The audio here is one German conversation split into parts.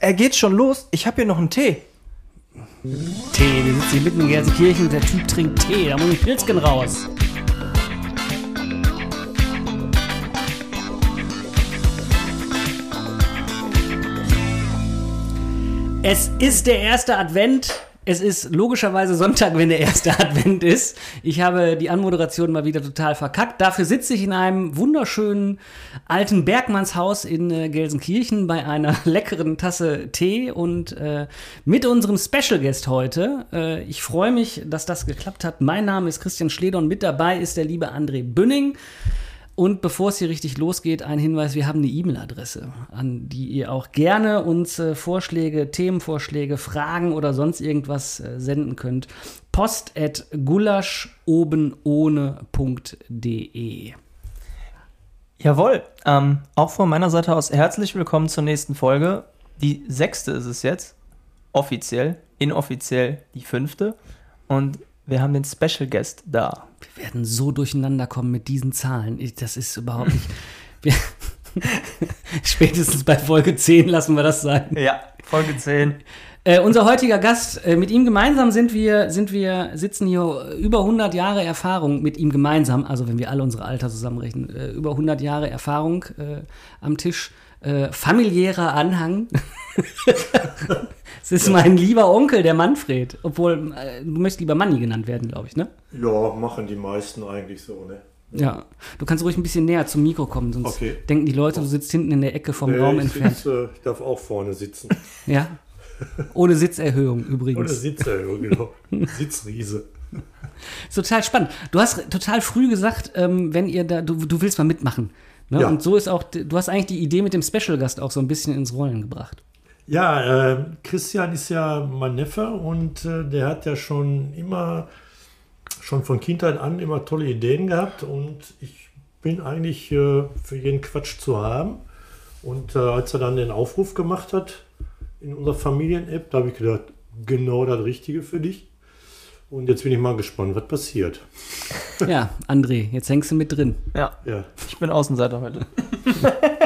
er geht schon los. Ich habe hier noch einen Tee. Tee, wir sitzen hier mitten in Gelsenkirchen und der Typ trinkt Tee. Da muss ein Pilzken raus. Es ist der erste Advent. Es ist logischerweise Sonntag, wenn der erste Advent ist. Ich habe die Anmoderation mal wieder total verkackt. Dafür sitze ich in einem wunderschönen alten Bergmannshaus in äh, Gelsenkirchen bei einer leckeren Tasse Tee und äh, mit unserem Special Guest heute. Äh, ich freue mich, dass das geklappt hat. Mein Name ist Christian Schleder und mit dabei ist der liebe André Bünning. Und bevor es hier richtig losgeht, ein Hinweis, wir haben eine E-Mail-Adresse, an die ihr auch gerne uns äh, Vorschläge, Themenvorschläge, Fragen oder sonst irgendwas äh, senden könnt. Post at gulaschohbenohne.de Jawohl. Ähm, auch von meiner Seite aus herzlich willkommen zur nächsten Folge. Die sechste ist es jetzt. Offiziell. Inoffiziell die fünfte. Und wir haben den Special Guest da. Wir werden so durcheinander kommen mit diesen Zahlen. Ich, das ist überhaupt nicht. Wir, spätestens bei Folge 10 lassen wir das sein. Ja, Folge 10. Äh, unser heutiger Gast, äh, mit ihm gemeinsam sind wir, sind wir, sitzen hier über 100 Jahre Erfahrung mit ihm gemeinsam, also wenn wir alle unsere Alter zusammenrechnen, äh, über 100 Jahre Erfahrung äh, am Tisch, äh, familiärer Anhang. Es ist mein lieber Onkel, der Manfred. Obwohl, äh, du möchtest lieber Manni genannt werden, glaube ich, ne? Ja, machen die meisten eigentlich so, ne? Ja. Du kannst ruhig ein bisschen näher zum Mikro kommen, sonst Okay. denken die Leute, du sitzt hinten in der Ecke vom Nee, Raum ich, entfernt. sitze, ich darf auch vorne sitzen. Ja. Ohne Sitzerhöhung übrigens. sitze, genau. Sitzriese. Total spannend. Du hast total früh gesagt, ähm, wenn ihr da, du, du willst mal mitmachen. Ne? Ja. Und so ist auch, du hast eigentlich die Idee mit dem Special Gast auch so ein bisschen ins Rollen gebracht. Ja, äh, Christian ist ja mein Neffe und äh, der hat ja schon immer, schon von Kindheit an immer tolle Ideen gehabt und ich bin eigentlich äh, für jeden Quatsch zu haben. Und äh, als er dann den Aufruf gemacht hat in unserer Familien-App, da habe ich gedacht, genau das Richtige für dich. Und jetzt bin ich mal gespannt, was passiert. Ja, André, jetzt hängst du mit drin. Ja, Ja, ich bin Außenseiter heute.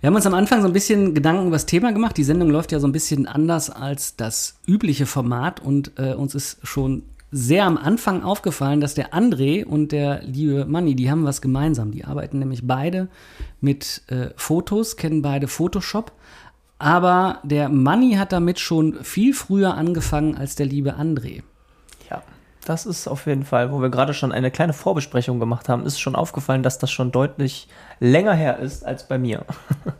Wir haben uns am Anfang so ein bisschen Gedanken über das Thema gemacht. Die Sendung läuft ja so ein bisschen anders als das übliche Format und äh, uns ist schon sehr am Anfang aufgefallen, dass der André und der liebe Manni, die haben was gemeinsam. Die arbeiten nämlich beide mit äh, Fotos, kennen beide Photoshop. Aber der Manni hat damit schon viel früher angefangen als der liebe André. Das ist auf jeden Fall, wo wir gerade schon eine kleine Vorbesprechung gemacht haben, ist schon aufgefallen, dass das schon deutlich länger her ist als bei mir.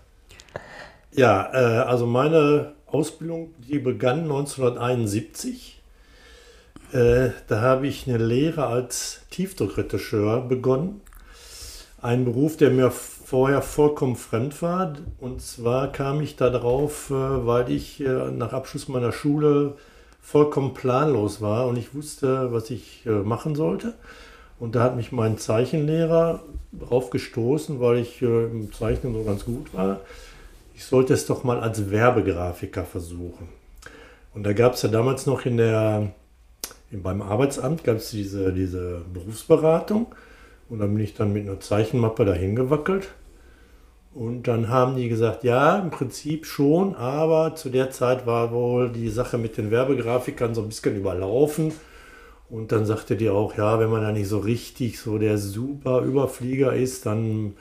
Ja, äh, also meine Ausbildung, die begann 1971. Äh, da habe ich eine Lehre als Tiefdruckretoucheur begonnen. Ein Beruf, der mir vorher vollkommen fremd war. Und zwar kam ich da drauf, äh, weil ich äh, nach Abschluss meiner Schule vollkommen planlos war und ich wusste, was ich äh, machen sollte. Und da hat mich mein Zeichenlehrer drauf gestoßen, weil ich äh, im Zeichnen so ganz gut war ich sollte es doch mal als Werbegrafiker versuchen. Und da gab es ja damals noch in der, in, beim Arbeitsamt gab es diese, diese Berufsberatung. Und dann bin ich dann mit einer Zeichenmappe dahin gewackelt. Und dann haben die gesagt, ja, im Prinzip schon, aber zu der Zeit war wohl die Sache mit den Werbegrafikern so ein bisschen überlaufen. Und dann sagte die auch, ja, wenn man da nicht so richtig so der super Überflieger ist, dann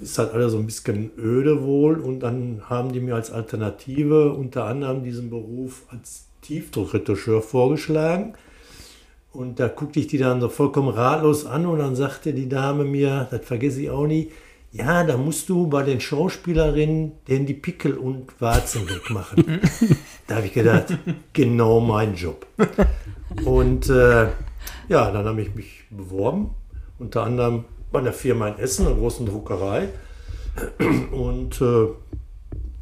ist halt alles so ein bisschen öde wohl und dann haben die mir als Alternative unter anderem diesen Beruf als Tiefdruckretoucheur vorgeschlagen. Und da guckte ich die dann so vollkommen ratlos an und dann sagte die Dame mir, das vergesse ich auch nie, ja, da musst du bei den Schauspielerinnen denn die Pickel und Warzen wegmachen. da habe ich gedacht, genau mein Job. Und äh, ja, dann habe ich mich beworben, unter anderem bei einer Firma in Essen, einer großen Druckerei. Und äh,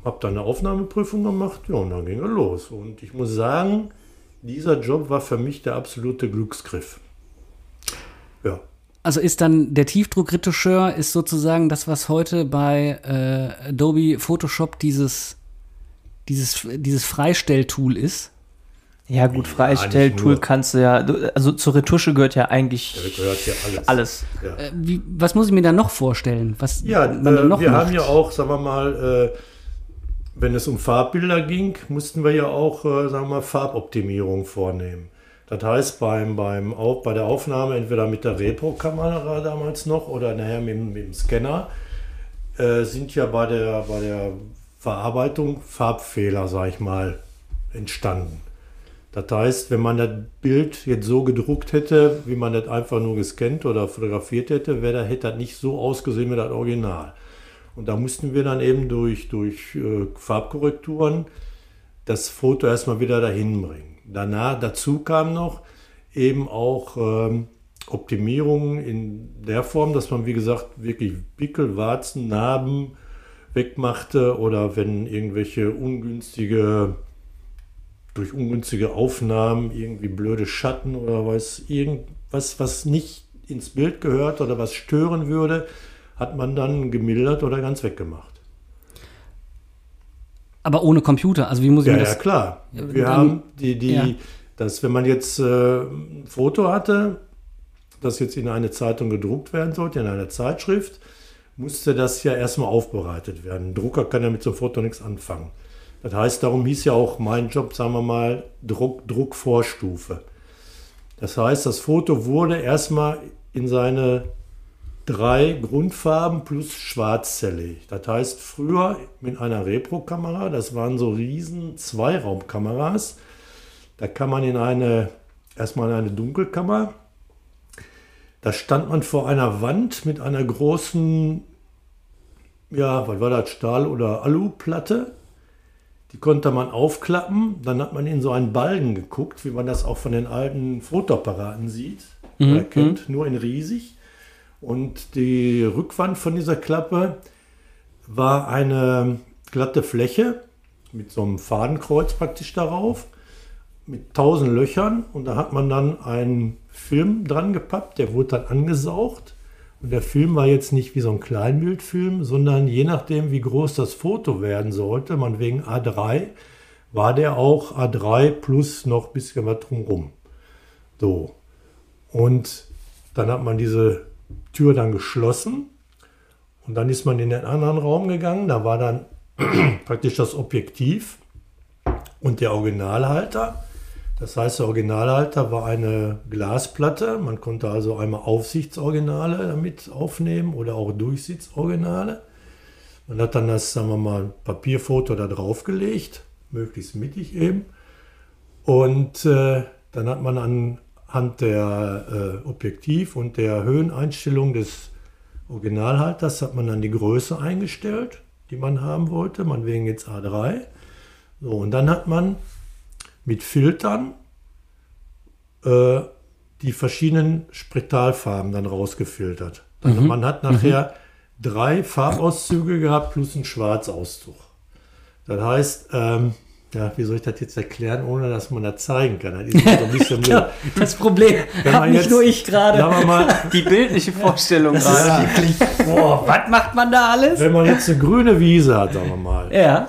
habe dann eine Aufnahmeprüfung gemacht. Ja, und dann ging er los. Und ich muss sagen, dieser Job war für mich der absolute Glücksgriff. Ja. Also ist dann der Tiefdruckretoucheur ist sozusagen das, was heute bei äh, Adobe Photoshop dieses, dieses, dieses Freistelltool ist. Ja, gut, Ja, Freistelltool nur. kannst du ja, also zur Retusche gehört ja eigentlich gehört hier alles. alles. Ja. Äh, wie, was muss ich mir da noch vorstellen? Was Ja, man äh, noch wir macht? haben ja auch, sagen wir mal, äh, wenn es um Farbbilder ging, mussten wir ja auch, äh, sagen wir mal, Farboptimierung vornehmen. Das heißt, beim, beim, Auf- bei der Aufnahme entweder mit der Repro-Kamera damals noch oder nachher mit, dem- mit dem Scanner äh, sind ja bei der, bei der Verarbeitung Farbfehler, sag ich mal, entstanden. Das heißt, wenn man das Bild jetzt so gedruckt hätte, wie man das einfach nur gescannt oder fotografiert hätte, wäre das, hätte das nicht so ausgesehen wie das Original. Und da mussten wir dann eben durch, durch äh, Farbkorrekturen das Foto erstmal wieder dahin bringen. Danach, dazu kam noch eben auch ähm, Optimierungen in der Form, dass man, wie gesagt, wirklich Pickel, Warzen, Narben wegmachte oder wenn irgendwelche ungünstige, durch ungünstige Aufnahmen irgendwie blöde Schatten oder was, irgendwas, was nicht ins Bild gehört oder was stören würde, hat man dann gemildert oder ganz weggemacht. Aber ohne Computer. Also wie muss ich Ja, mir ja, das... klar. Ja, Wir dann- haben die, die, ja. das, wenn man jetzt äh, ein Foto hatte, das jetzt in eine Zeitung gedruckt werden sollte, in einer Zeitschrift, musste das ja erstmal aufbereitet werden. Ein Drucker kann ja mit so einem Foto nichts anfangen. Das heißt, darum hieß ja auch mein Job, sagen wir mal, Druck, Druckvorstufe. Das heißt, das Foto wurde erstmal in seine drei Grundfarben plus Schwarz zerlegt. Das heißt, früher mit einer Repro-Kamera, das waren so riesen Zweiraumkameras, da kann man in eine, erstmal in eine Dunkelkammer, da stand man vor einer Wand mit einer großen, ja, was war das, Stahl- oder Aluplatte. Die konnte man aufklappen, dann hat man in so einen Balken geguckt, wie man das auch von den alten Fotoapparaten sieht oder kennt, nur in riesig. Und die Rückwand von dieser Klappe war eine glatte Fläche mit so einem Fadenkreuz praktisch darauf, mit tausend Löchern. Und da hat man dann einen Film dran gepappt, der wurde dann angesaugt. Und der Film war jetzt nicht wie so ein Kleinbildfilm, sondern je nachdem, wie groß das Foto werden sollte, man wegen A3, war der auch A3 plus noch ein bisschen was drumrum. So. Und dann hat man diese Tür dann geschlossen und dann ist man in den anderen Raum gegangen. Da war dann praktisch das Objektiv und der Originalhalter. Das heißt, der Originalhalter war eine Glasplatte. Man konnte also einmal Aufsichtsoriginale damit aufnehmen oder auch Durchsitzoriginale. Man hat dann das, sagen wir mal, Papierfoto da drauf gelegt, möglichst mittig eben. Und äh, dann hat man anhand der äh, Objektiv- und der Höheneinstellung des Originalhalters hat man dann die Größe eingestellt, die man haben wollte, man wegen jetzt A3. So, und dann hat man mit Filtern äh, die verschiedenen Spektralfarben dann rausgefiltert. Dann, Man hat nachher drei Farbauszüge gehabt plus einen Schwarzauszug. Das heißt, ähm, ja, wie soll ich das jetzt erklären, ohne dass man das zeigen kann? Das ist so ein bisschen blöd. Ja, das Problem habe nicht jetzt- nur ich gerade. Sagen wir mal, Die bildliche Vorstellung gerade. boah, was macht man da alles? wenn man jetzt eine grüne Wiese hat, sagen wir mal, Ja,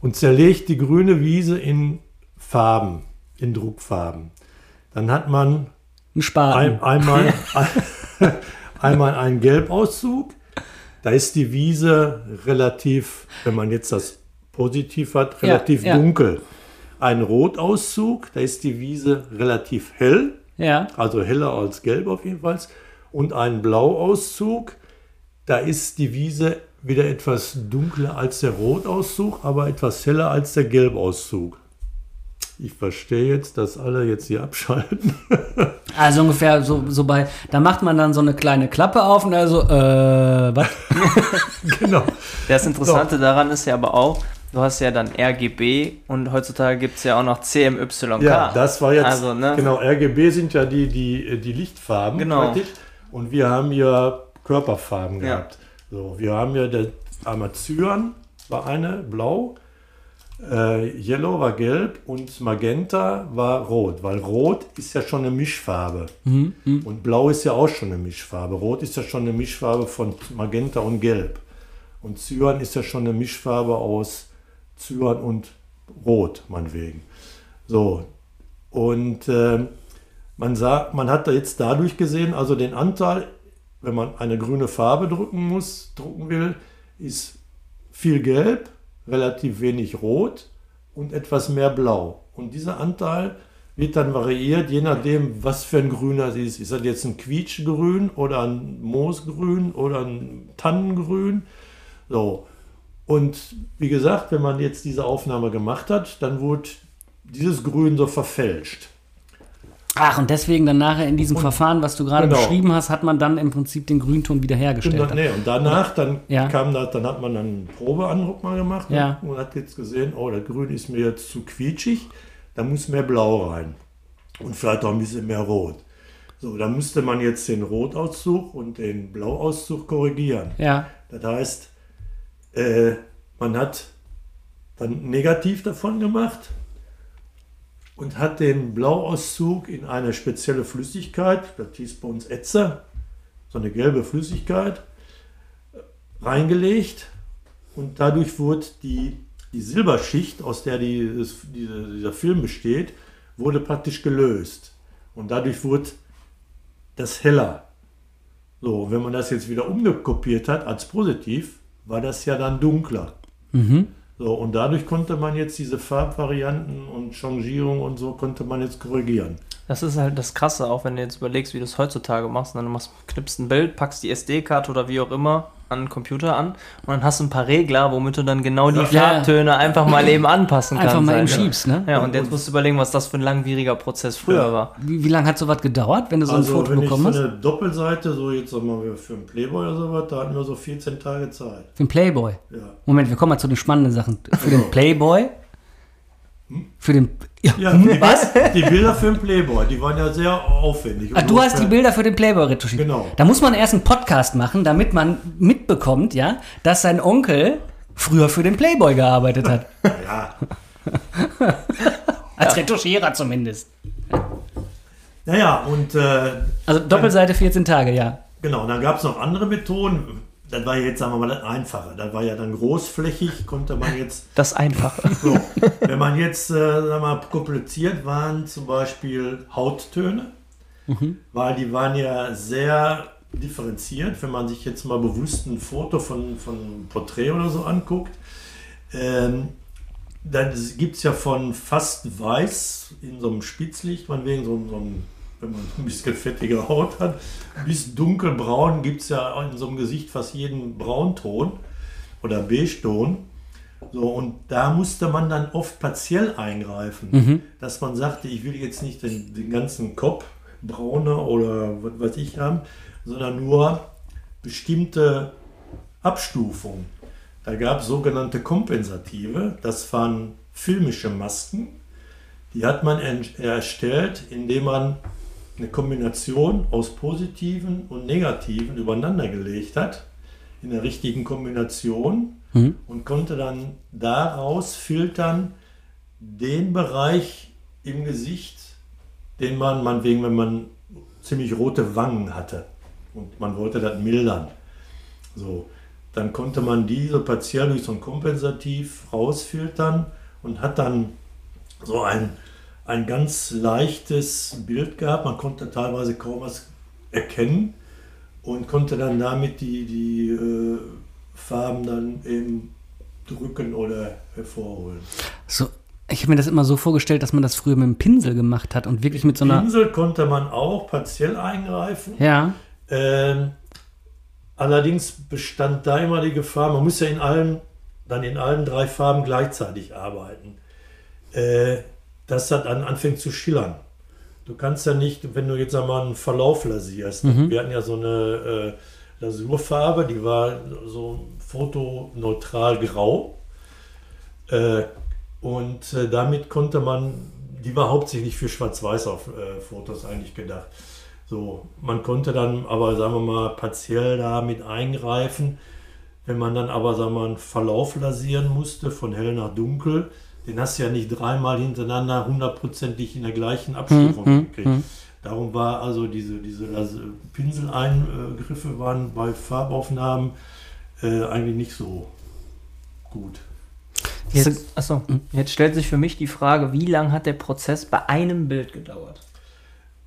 und zerlegt die grüne Wiese in Farben, in Druckfarben, dann hat man ein Spaten. ein, einmal, einmal einen Gelbauszug. Da ist die Wiese relativ, wenn man jetzt das positiv hat, relativ ja. dunkel. Ein Rotauszug, da ist die Wiese relativ hell, ja, also heller als gelb auf jeden Fall. Und ein Blauauszug, da ist die Wiese wieder etwas dunkler als der Rotauszug, aber etwas heller als der Gelbauszug. Ich verstehe jetzt, dass alle jetzt hier abschalten. also ungefähr so, so bei, da macht man dann so eine kleine Klappe auf und also, äh, was? genau. Das Interessante daran ist ja aber auch, du hast ja dann RGB und heutzutage gibt es ja auch noch CMYK. Ja, das war jetzt, Also, ne? genau, RGB sind ja die, die, die Lichtfarben Genau. praktisch. Und wir haben ja Körperfarben Ja. gehabt. So, wir haben ja der einmal Cyan war eine, blau, äh, Yellow war gelb und Magenta war rot, weil rot ist ja schon eine Mischfarbe. Und blau ist ja auch schon eine Mischfarbe. Rot ist ja schon eine Mischfarbe von Magenta und Gelb. Und Cyan ist ja schon eine Mischfarbe aus Cyan und Rot, meinetwegen. So, und ähm, man, sagt, man hat da jetzt dadurch gesehen, also den Anteil, wenn man eine grüne Farbe drucken muss, drucken will, ist viel Gelb, relativ wenig Rot und etwas mehr Blau. Und dieser Anteil wird dann variiert, je nachdem, was für ein Grüner es ist. Ist das jetzt ein Quietschgrün oder ein Moosgrün oder ein Tannengrün? So. Und wie gesagt, wenn man jetzt diese Aufnahme gemacht hat, dann wurde dieses Grün so verfälscht. Ach, und deswegen dann nachher in diesem Und- Verfahren, was du gerade Genau. beschrieben hast, hat man dann im Prinzip den Grünton wiederhergestellt. Und, dann, nee, und danach, dann Ja. kam das, dann hat man dann einen Probeandruck mal gemacht Ja. und hat jetzt gesehen, oh, das Grün ist mir jetzt zu quietschig, da muss mehr Blau rein. Und vielleicht auch ein bisschen mehr Rot. So, dann müsste man jetzt den Rotauszug und den Blauauszug korrigieren. Ja, Das heißt, äh, man hat dann negativ davon gemacht und hat den Blauauszug in eine spezielle Flüssigkeit, das hieß bei uns Etzer, so eine gelbe Flüssigkeit, reingelegt und dadurch wurde die, die Silberschicht, aus der die, diese, dieser Film besteht, wurde praktisch gelöst. Und dadurch wurde das heller. So, wenn man das jetzt wieder umgekopiert hat als positiv, war das ja dann dunkler. So, und dadurch konnte man jetzt diese Farbvarianten und Changierung und so konnte man jetzt korrigieren. Das ist halt das Krasse, auch wenn du jetzt überlegst, wie du es heutzutage machst. Dann machst, knippst ein Bild, packst die SD-Karte oder wie auch immer an den Computer an und dann hast du ein paar Regler, womit du dann genau die Ja. Farbtöne einfach mal eben anpassen kannst. einfach mal eben schiebst, ne? Ja, und jetzt musst du überlegen, was das für ein langwieriger Prozess früher Ja. war. Wie, wie lange hat sowas gedauert, wenn du so ein Also, Foto wenn ich bekommen so hast? eine Doppelseite, so jetzt sagen wir mal für einen Playboy oder sowas, da hatten wir so 14 Tage Zeit. Für den Playboy. Ja. Moment, wir kommen mal zu den spannenden Sachen. Für den Playboy? Für den. Ja. Ja, die, was? Die Bilder für den Playboy, die waren ja sehr aufwendig. Und du hast die Bilder für den Playboy retuschiert. Genau. Da muss man erst einen Podcast machen, damit man mitbekommt, ja, dass sein Onkel früher für den Playboy gearbeitet hat. Ja, Als Retuschierer zumindest. naja, und äh, Also Doppelseite 14 Tage, ja. Genau, und dann gab es noch andere Methoden. Das war jetzt, sagen wir mal, das Einfache. Das war ja dann großflächig, konnte man jetzt, Das Einfache. so, wenn man jetzt, äh, sagen wir mal, kompliziert waren, zum Beispiel Hauttöne, weil die waren ja sehr differenziert. Wenn man sich jetzt mal bewusst ein Foto von, von einem Porträt oder so anguckt, ähm, dann gibt es ja von fast weiß in so einem Spitzlicht, man wegen so, so einem, wenn man ein bisschen fettige Haut hat, bis dunkelbraun gibt es ja in so einem Gesicht fast jeden Braunton oder Beige-Ton. So, und da musste man dann oft partiell eingreifen, dass man sagte, ich will jetzt nicht den, den ganzen Kopf brauner oder was weiß ich haben, sondern nur bestimmte Abstufungen. Da gab es sogenannte Kompensative, das waren filmische Masken, die hat man erstellt, indem man eine Kombination aus positiven und negativen übereinander gelegt hat, in der richtigen Kombination und konnte dann daraus filtern den Bereich im Gesicht, den man, meinetwegen, wenn man ziemlich rote Wangen hatte und man wollte das mildern. So, dann konnte man diese partiell durch so ein Kompensativ rausfiltern und hat dann so ein, ein ganz leichtes Bild gehabt. Man konnte teilweise kaum was erkennen und konnte dann damit die, die äh, Farben dann eben drücken oder hervorholen. So, ich habe mir das immer so vorgestellt, dass man das früher mit dem Pinsel gemacht hat und wirklich mit so einer. Pinsel konnte man auch partiell eingreifen. Ja. Ähm, allerdings bestand da immer die Gefahr, man muss ja in allen, dann in allen drei Farben gleichzeitig arbeiten, äh, dass das dann anfängt zu schillern. Du kannst ja nicht, wenn du jetzt einmal einen Verlauf lasierst, wir hatten ja so eine äh, Lasurfarbe, die war so fotoneutral grau. Äh, und äh, damit konnte man, die war hauptsächlich für Schwarz-Weiß auf äh, Fotos eigentlich gedacht. So, man konnte dann aber, sagen wir mal, partiell da mit eingreifen. Wenn man dann aber, sagen wir mal, einen Verlauf lasieren musste, von hell nach dunkel, den hast du ja nicht dreimal hintereinander hundertprozentig in der gleichen Abstufung gekriegt. Darum war also diese, diese Las- Pinseleingriffe waren bei Farbaufnahmen äh, eigentlich nicht so gut. Jetzt, achso, jetzt stellt sich für mich die Frage, wie lange hat der Prozess bei einem Bild gedauert?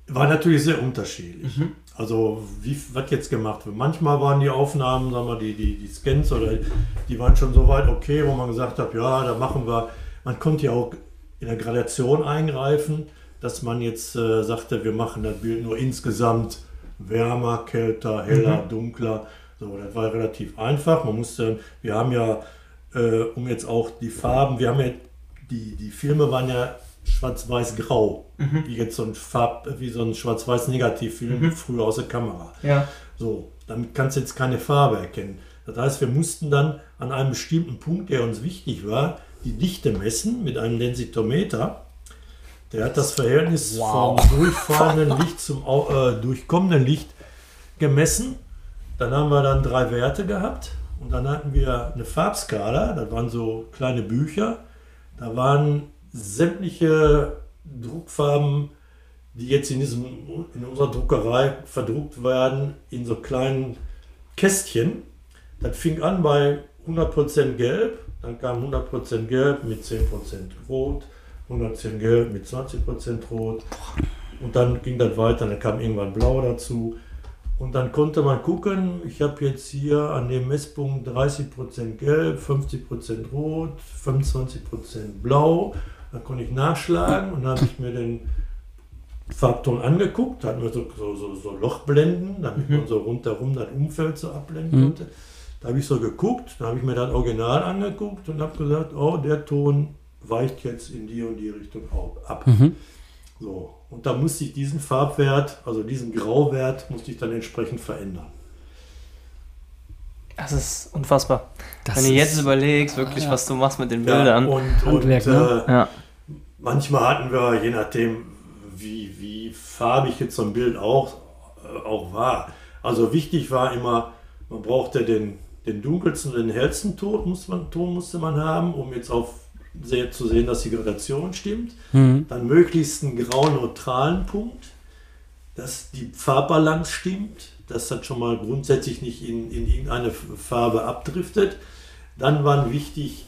War natürlich sehr unterschiedlich. Also wie was jetzt gemacht wird. Manchmal waren die Aufnahmen, sagen wir, die, die, die Scans oder die waren schon so weit okay, wo man gesagt hat, ja, da machen wir. Man konnte ja auch in der Gradation eingreifen, dass man jetzt äh, sagte, wir machen das Bild nur insgesamt wärmer, kälter, heller, dunkler. So, das war relativ einfach. Man musste, wir haben ja, äh, um jetzt auch die Farben, wir haben ja, die, die Filme waren ja schwarz-weiß-grau, wie jetzt so ein Farb, wie so ein schwarz-weiß-Negativfilm früher aus der Kamera. Ja. So, damit kannst du jetzt keine Farbe erkennen. Das heißt, wir mussten dann an einem bestimmten Punkt, der uns wichtig war, die Dichte messen mit einem Densitometer. Der hat das Verhältnis Wow. vom durchfahrenden Licht zum äh, durchkommenden Licht gemessen. Dann haben wir dann drei Werte gehabt und dann hatten wir eine Farbskala, das waren so kleine Bücher. Da waren sämtliche Druckfarben, die jetzt in, diesem, in unserer Druckerei verdruckt werden, in so kleinen Kästchen. Das fing an bei 100% Gelb, dann kam 100% Gelb mit 10% Rot, 110% Gelb mit 20% Rot und dann ging das weiter, dann kam irgendwann Blau dazu. Und dann konnte man gucken, ich habe jetzt hier an dem Messpunkt 30% Gelb, 50% Rot, 25% Blau. Da konnte ich nachschlagen und dann habe ich mir den Farbton angeguckt, da hatten wir so, so, so, so Lochblenden, damit man so rundherum das Umfeld so abblenden konnte. Da habe ich so geguckt, da habe ich mir das Original angeguckt und habe gesagt, oh, der Ton weicht jetzt in die und die Richtung ab. So, und da musste ich diesen Farbwert, also diesen Grauwert, musste ich dann entsprechend verändern. Das ist unfassbar. Das Wenn du jetzt überlegst, wirklich, Ja. was du machst mit den Bildern. und, Handwerk, und ne? äh, ja. manchmal hatten wir, je nachdem, wie, wie farbig jetzt so ein Bild auch, äh, auch war. Also wichtig war immer, man brauchte den, den dunkelsten und den hellsten Ton, muss man, Ton musste man haben, um jetzt auf sehr, zu sehen, dass die Gradation stimmt. Dann möglichst einen grau-neutralen Punkt, dass die Farbbalance stimmt, dass das schon mal grundsätzlich nicht in, in irgendeine Farbe abdriftet. Dann waren wichtig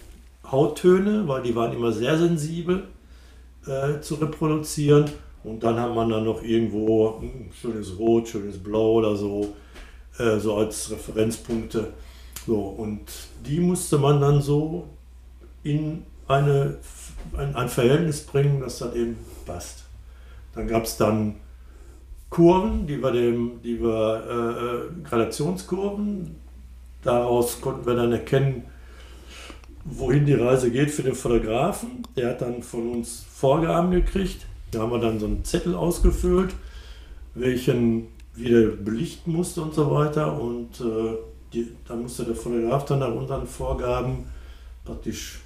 Hauttöne, weil die waren immer sehr sensibel äh, zu reproduzieren. Und dann hat man dann noch irgendwo ein schönes Rot, schönes Blau oder so, äh, so als Referenzpunkte. So, und die musste man dann so in eine, ein, ein Verhältnis bringen, dass das eben passt. Dann gab es dann Kurven, die wir, dem, die wir äh, äh, Gradationskurven. Daraus konnten wir dann erkennen, wohin die Reise geht für den Fotografen. Der hat dann von uns Vorgaben gekriegt. Da haben wir dann so einen Zettel ausgefüllt, welchen wieder belichten musste und so weiter. Und äh, die, dann musste der Fotograf dann nach unseren Vorgaben praktisch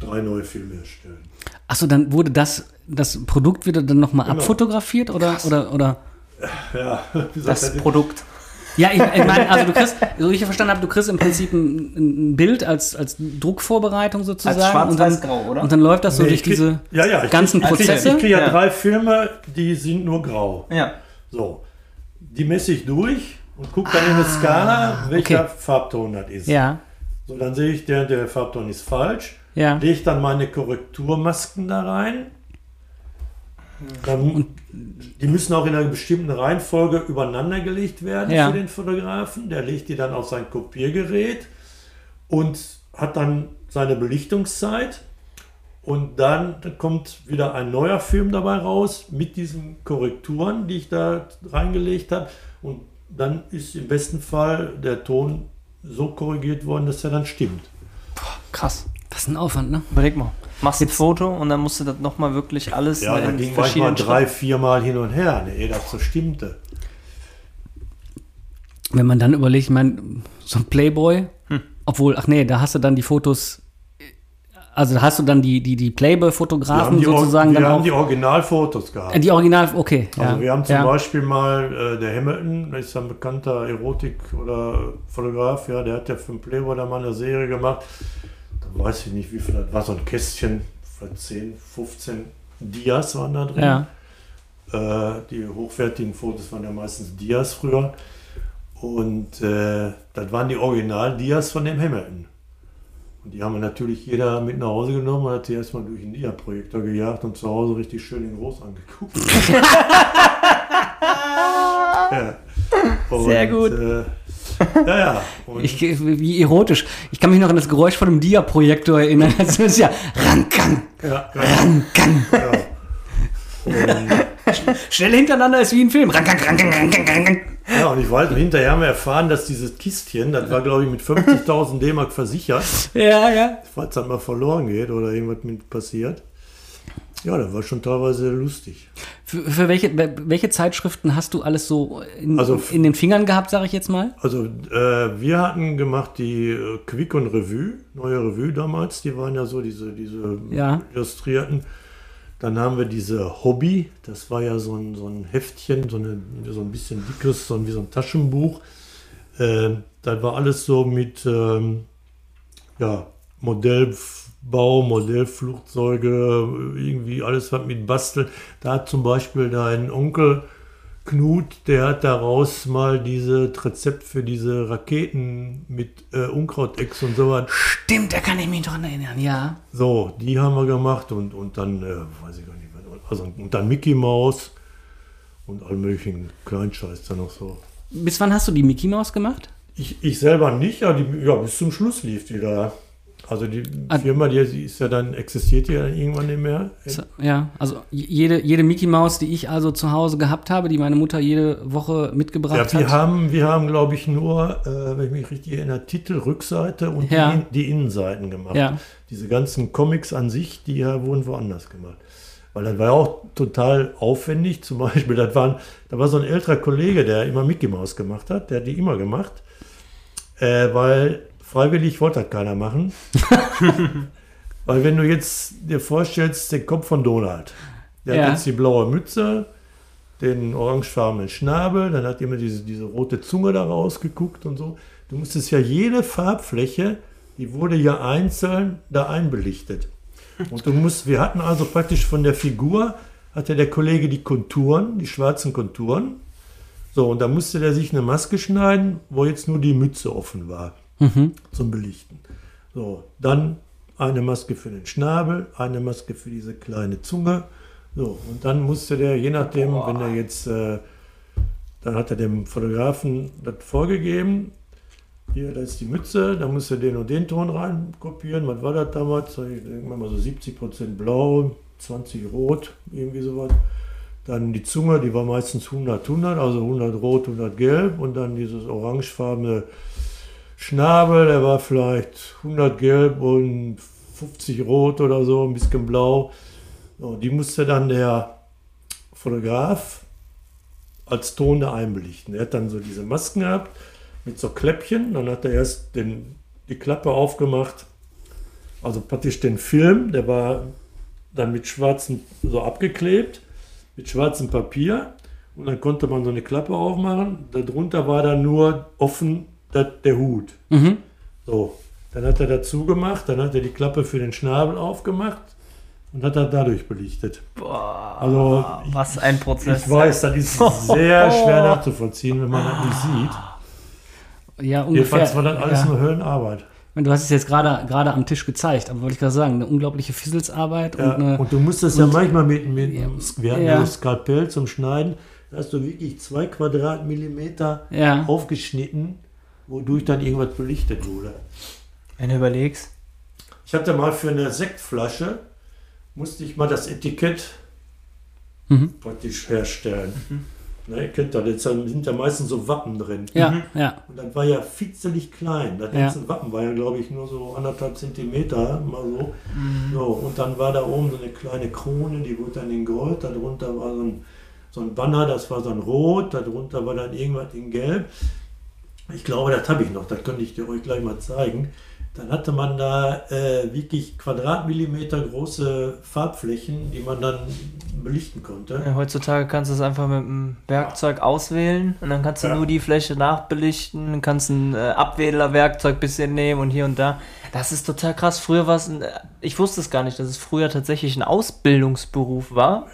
drei neue Filme erstellen. Achso, dann wurde das, das Produkt wieder dann nochmal Genau. abfotografiert oder, oder, oder? Ja, wie Das er? Produkt. Ja, ich, ich meine, also du kriegst, so wie ich verstanden habe, du kriegst im Prinzip ein, ein Bild als, als Druckvorbereitung sozusagen. Als und, dann, schwarz-weiß-grau, oder? und dann läuft das so Nee, durch krieg- diese ja, ja, ich ganzen krieg, Prozesse. Ich kriege ja, Ja. drei Filme, die sind nur grau. Ja. So, die messe ich durch und gucke dann in der Skala, welcher Ah, okay. Farbton das ist. Ja, So, dann sehe ich, der, der Farbton ist falsch. ja. Lege ich dann meine Korrekturmasken da rein. Dann, die müssen auch in einer bestimmten Reihenfolge übereinander gelegt werden Ja. für den Fotografen. Der legt die dann auf sein Kopiergerät und hat dann seine Belichtungszeit. Und dann kommt wieder ein neuer Film dabei raus mit diesen Korrekturen, die ich da reingelegt habe. Und dann ist im besten Fall der Ton so korrigiert worden, dass er dann stimmt. Krass. Das ist ein Aufwand, ne? Überleg mal. Machst ein Foto und dann musst du das nochmal wirklich alles Ja, da in ging manchmal drei, viermal hin und her, ne, ehe das so stimmte. Wenn man dann überlegt, ich meine, so ein Playboy, Hm. obwohl, ach nee, da hast du dann die Fotos, also hast du dann die, die, die Wir Playboy-Fotografen sozusagen wir dann haben auch. die Originalfotos gehabt. Äh, die Original, okay. also ja, wir haben zum ja. Beispiel mal äh, der Hamilton, das ist ein bekannter Erotik- oder Fotograf, ja, der hat ja für den Playboy da mal eine Serie gemacht. Da weiß ich nicht, wie viel das war, so ein Kästchen, vielleicht 10, 15 Dias waren da drin. Ja. Äh, die hochwertigen Fotos waren ja meistens Dias früher. Und äh, das waren die Original-Dias von dem Hamilton. Und die haben wir natürlich jeder mit nach Hause genommen und hat die erstmal durch den Dia-Projektor gejagt und zu Hause richtig schön in groß angeguckt. ja. Sehr gut. Äh, ja, ja. Und Ich, wie erotisch. Ich kann mich noch an das Geräusch von einem Dia-Projektor erinnern. Das ist ja Rankang, ja, ja, Rankang. ja. Und, Schnell hintereinander ist wie ein Film. Ja, und ich weiß, und hinterher haben wir erfahren, dass dieses Kistchen, das war, glaube ich, mit 50.000 D-Mark versichert, Ja, ja. falls das mal verloren geht oder irgendwas mit passiert. Ja, das war schon teilweise lustig. Für, für welche, welche Zeitschriften hast du alles so in, Also- in den Fingern gehabt, sage ich jetzt mal? Also äh, wir hatten gemacht die äh, Quick und Revue, neue Revue damals, die waren ja so diese, diese Ja. Illustrierten. Dann haben wir diese Hobby, das war ja so ein, so ein Heftchen, so, eine, so ein bisschen dickes, so ein, wie so ein Taschenbuch. Äh, das war alles so mit ähm, ja, Modellbau, Modellflugzeuge, irgendwie alles was mit Basteln. Da hat zum Beispiel dein Onkel Knut, der hat daraus mal dieses Rezept für diese Raketen mit äh, Unkrautex und so was. Stimmt, da kann ich mich dran erinnern, ja. So, die haben wir gemacht und, und dann, äh, weiß ich gar nicht, also und dann Mickey Maus und all möglichen Kleinscheiß da noch so. Bis wann hast du die Mickey Maus gemacht? Ich, ich selber nicht, ja, die, ja, bis zum Schluss lief die da. Also die. Firma, die ist ja dann, existiert ja dann irgendwann nicht mehr. Ja, also jede, jede Mickey Maus, die ich also zu Hause gehabt habe, die meine Mutter jede Woche mitgebracht Ja, wir hat. haben, wir haben glaube ich, nur, äh, wenn ich mich richtig erinnere, Titel, Rückseite und Ja. die, die Innenseiten gemacht. Ja. Diese ganzen Comics an sich, die ja, wurden woanders gemacht. Weil das war ja auch total aufwendig. Zum Beispiel, das waren, da war so ein älterer Kollege, der immer Mickey Mouse gemacht hat, der hat die immer gemacht. Äh, weil freiwillig wollte das keiner machen. weil wenn du jetzt dir vorstellst, den Kopf von Donald, der Ja. hat jetzt die blaue Mütze, den orangefarbenen Schnabel, dann hat immer diese, diese rote Zunge da rausgeguckt und so. Du musstest ja jede Farbfläche, die wurde ja einzeln da einbelichtet. Und du musst, wir hatten also praktisch von der Figur, hatte der Kollege die Konturen, die schwarzen Konturen. So, und da musste der sich eine Maske schneiden, wo jetzt nur die Mütze offen war zum Belichten. So, dann eine Maske für den Schnabel, eine Maske für diese kleine Zunge. So, und dann musste der, je nachdem, wenn er jetzt, äh, dann hat er dem Fotografen das vorgegeben. Hier, da ist die Mütze, da musste den und den Ton rein kopieren. Was war das damals? Ich denke mal so 70% blau, 20 rot, irgendwie sowas. Dann die Zunge, die war meistens 100, 100, also 100 rot, 100 gelb. Und dann dieses orangefarbene Schnabel, der war vielleicht 100 gelb und 50 rot oder so, ein bisschen blau. So, die musste dann der Fotograf als Ton da einbelichten. Er hat dann so diese Masken gehabt mit so Kläppchen. Dann hat er erst den, die Klappe aufgemacht, also praktisch den Film, der war dann mit schwarzem, so abgeklebt, mit schwarzem Papier. Und dann konnte man so eine Klappe aufmachen. Darunter war dann nur offen der, Hut. Mhm. So, dann hat er dazu gemacht, dann hat er die Klappe für den Schnabel aufgemacht und hat er dadurch belichtet. Boah, Also, was ein Prozess. Ich weiß, das ist sehr schwer nachzuvollziehen, wenn man das nicht sieht. Ja, ungefähr. Jedenfalls war das alles ja. nur Höllenarbeit. Du hast es jetzt gerade gerade am Tisch gezeigt, aber wollte ich gerade sagen, eine unglaubliche Fizzelsarbeit Ja, und eine, und du musstest ja manchmal mit, mit Ja. wir hatten ja das Skalpell zum Schneiden, da hast du wirklich zwei Quadratmillimeter ja. aufgeschnitten, wodurch dann irgendwas belichtet wurde. Wenn du überlegst. Ich hatte mal für eine Sektflasche, musste ich mal das Etikett Mhm. praktisch herstellen. Ne, ihr kennt das, jetzt sind ja meistens so Wappen drin. Ja, ja. Und das war ja fitzelig klein. Das Ja. ganze Wappen war ja, glaube ich, nur so anderthalb Zentimeter, mal so. so. Und dann war da oben so eine kleine Krone, die wurde dann in Gold. Darunter war so ein, so ein Banner, das war dann rot. Darunter war dann irgendwas in Gelb. Ich glaube, das habe ich noch, das könnte ich dir euch gleich mal zeigen. Dann hatte man da äh, wirklich Quadratmillimeter große Farbflächen, die man dann belichten konnte. Ja, heutzutage kannst du es einfach mit einem Werkzeug auswählen und dann kannst du Ja. nur die Fläche nachbelichten, kannst ein äh, Abwählerwerkzeug bisschen nehmen und hier und da. Das ist total krass. Früher war es, ein- ich wusste es gar nicht, dass es früher tatsächlich ein Ausbildungsberuf war.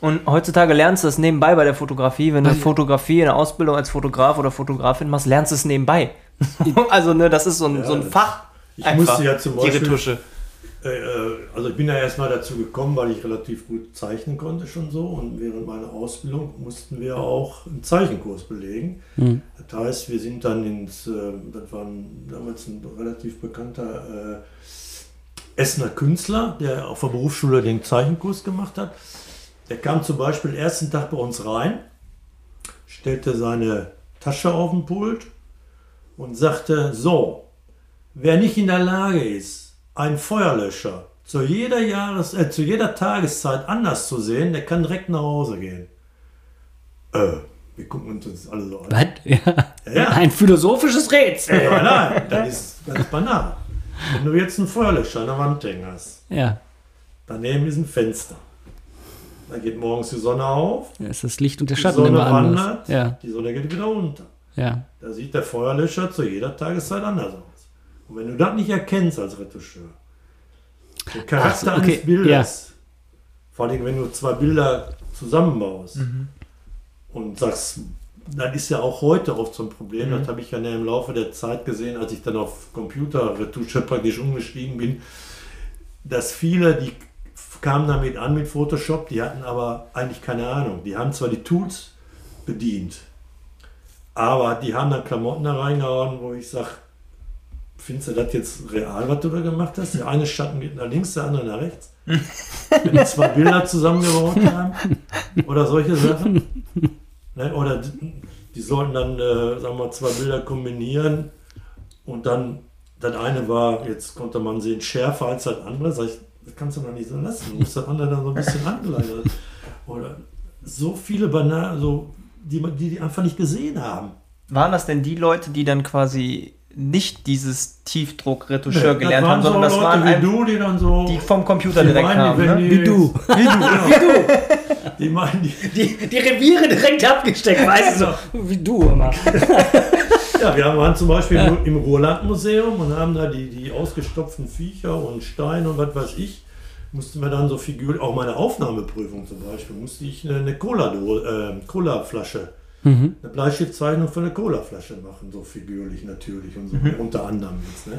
Und heutzutage lernst du es nebenbei bei der Fotografie. Wenn du Fotografie in der Ausbildung als Fotograf oder Fotografin machst, lernst du es nebenbei. also, ne, das ist so ein, Ja, so ein Fach. Ich musste ja zum die Beispiel- Retusche. Äh, äh, also ich bin ja erstmal dazu gekommen, weil ich relativ gut zeichnen konnte schon so und während meiner Ausbildung mussten wir auch einen Zeichenkurs belegen. Mhm. Das heißt, wir sind dann ins, äh, das war damals ein relativ bekannter Essener Künstler, der auf der Berufsschule den Zeichenkurs gemacht hat. Der kam zum Beispiel den ersten Tag bei uns rein, stellte seine Tasche auf den Pult und sagte, so, wer nicht in der Lage ist, ein Feuerlöscher zu jeder, Jahres-, äh, zu jeder Tageszeit anders zu sehen, der kann direkt nach Hause gehen. Äh, wir gucken uns das alle so an. Was? Ja. ja. Ein philosophisches Rätsel. Ja, nein, das ist ganz banal. Wenn du jetzt einen Feuerlöscher an der Wand hängen hast, ja. daneben ist ein Fenster. Da geht morgens die Sonne auf. Ja, ist das Licht und der Schatten die Sonne immer wandert, ja. die Sonne geht wieder runter. Ja. Da sieht der Feuerlöscher zu jeder Tageszeit anders aus. Und wenn du das nicht erkennst als Retoucheur, den Charakter so, okay. eines Bildes, ja. vor allem wenn du zwei Bilder zusammenbaust mhm. und sagst, das ist ja auch heute oft so ein Problem, mhm. das habe ich ja im Laufe der Zeit gesehen, als ich dann auf Computer-Retusche praktisch umgestiegen bin, dass viele, die kamen damit an mit Photoshop, die hatten aber eigentlich keine Ahnung. Die haben zwar die Tools bedient, aber die haben dann Klamotten da reingehauen, wo ich sage, Findest du das jetzt real, was du da gemacht hast? Der eine Schatten geht nach links, der andere nach rechts. Wenn die zwei Bilder zusammengebaut haben oder solche Sachen. Ne? Oder die sollten dann, äh, sagen wir zwei Bilder kombinieren und dann, das eine war, jetzt konnte man sehen, schärfer als das andere. Sag ich, das kannst du noch nicht so lassen. Du musst das andere dann so ein bisschen angleichen. Oder so viele Bananen, so, die, die die einfach nicht gesehen haben. Waren das denn die Leute, die dann quasi nicht dieses Tiefdruck-Retoucheur nee, gelernt haben, sondern so das waren wie du, die dann so die vom Computer die direkt meinen, haben. Ne? Wie du. Wie du. Genau. wie du. Die meinen die, die, die Reviere direkt abgesteckt, weißt du so. Wie du immer. ja, wir waren zum Beispiel ja. im Ruhrlandmuseum und haben da die, die ausgestopften Viecher und Steine und was weiß ich. Mussten wir dann so Figuren, auch meine Aufnahmeprüfung zum Beispiel, musste ich eine, eine Cola-Flasche äh, Cola mhm. eine Bleistiftzeichnung für eine Colaflasche machen, so figürlich natürlich und so, mhm. unter anderem jetzt. Ne?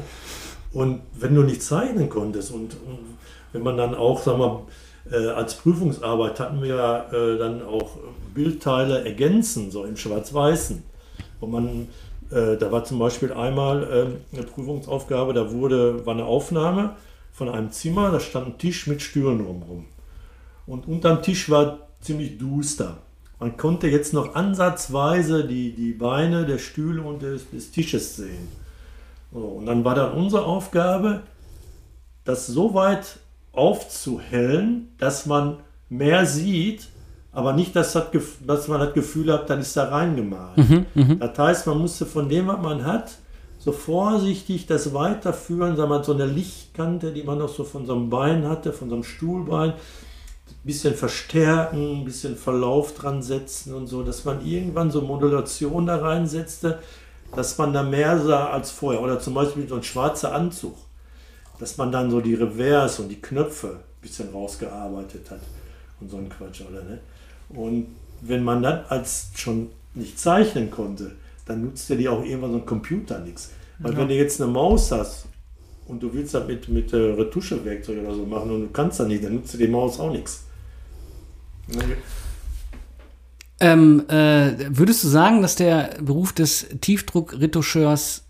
Und wenn du nicht zeichnen konntest und, und wenn man dann auch, sag mal, äh, als Prüfungsarbeit hatten wir äh, dann auch Bildteile ergänzen, so im Schwarz-Weißen. Und man, äh, da war zum Beispiel einmal ähm, eine Prüfungsaufgabe, da wurde, war eine Aufnahme von einem Zimmer, da stand ein Tisch mit Stühlen drumherum. Und unterm Tisch war ziemlich duster. Man konnte jetzt noch ansatzweise die, die Beine der Stühle und des, des Tisches sehen. So, und dann war dann unsere Aufgabe, das so weit aufzuhellen, dass man mehr sieht, aber nicht, dass, das, dass man das Gefühl hat, dann ist da reingemalt. Mhm, mhm, das heißt, man musste von dem, was man hat, so vorsichtig das weiterführen, sagen wir, so eine Lichtkante, die man noch so von so einem Bein hatte, von so einem Stuhlbein, bisschen verstärken, ein bisschen Verlauf dran setzen und so, dass man irgendwann so Modulation da reinsetzte, dass man da mehr sah als vorher. Oder zum Beispiel so ein schwarzer Anzug, dass man dann so die Reverse und die Knöpfe ein bisschen rausgearbeitet hat und so ein Quatsch, oder ne? Und wenn man dann als schon nicht zeichnen konnte, dann nutzt ja die auch irgendwann so ein Computer nichts. Weil ja. wenn du jetzt eine Maus hast und du willst das mit, mit äh, Retuschewerkzeug oder so machen und du kannst das nicht, dann nutzt du die Maus auch nichts. Ähm, äh, würdest du sagen, dass der Beruf des Tiefdruck-Retoucheurs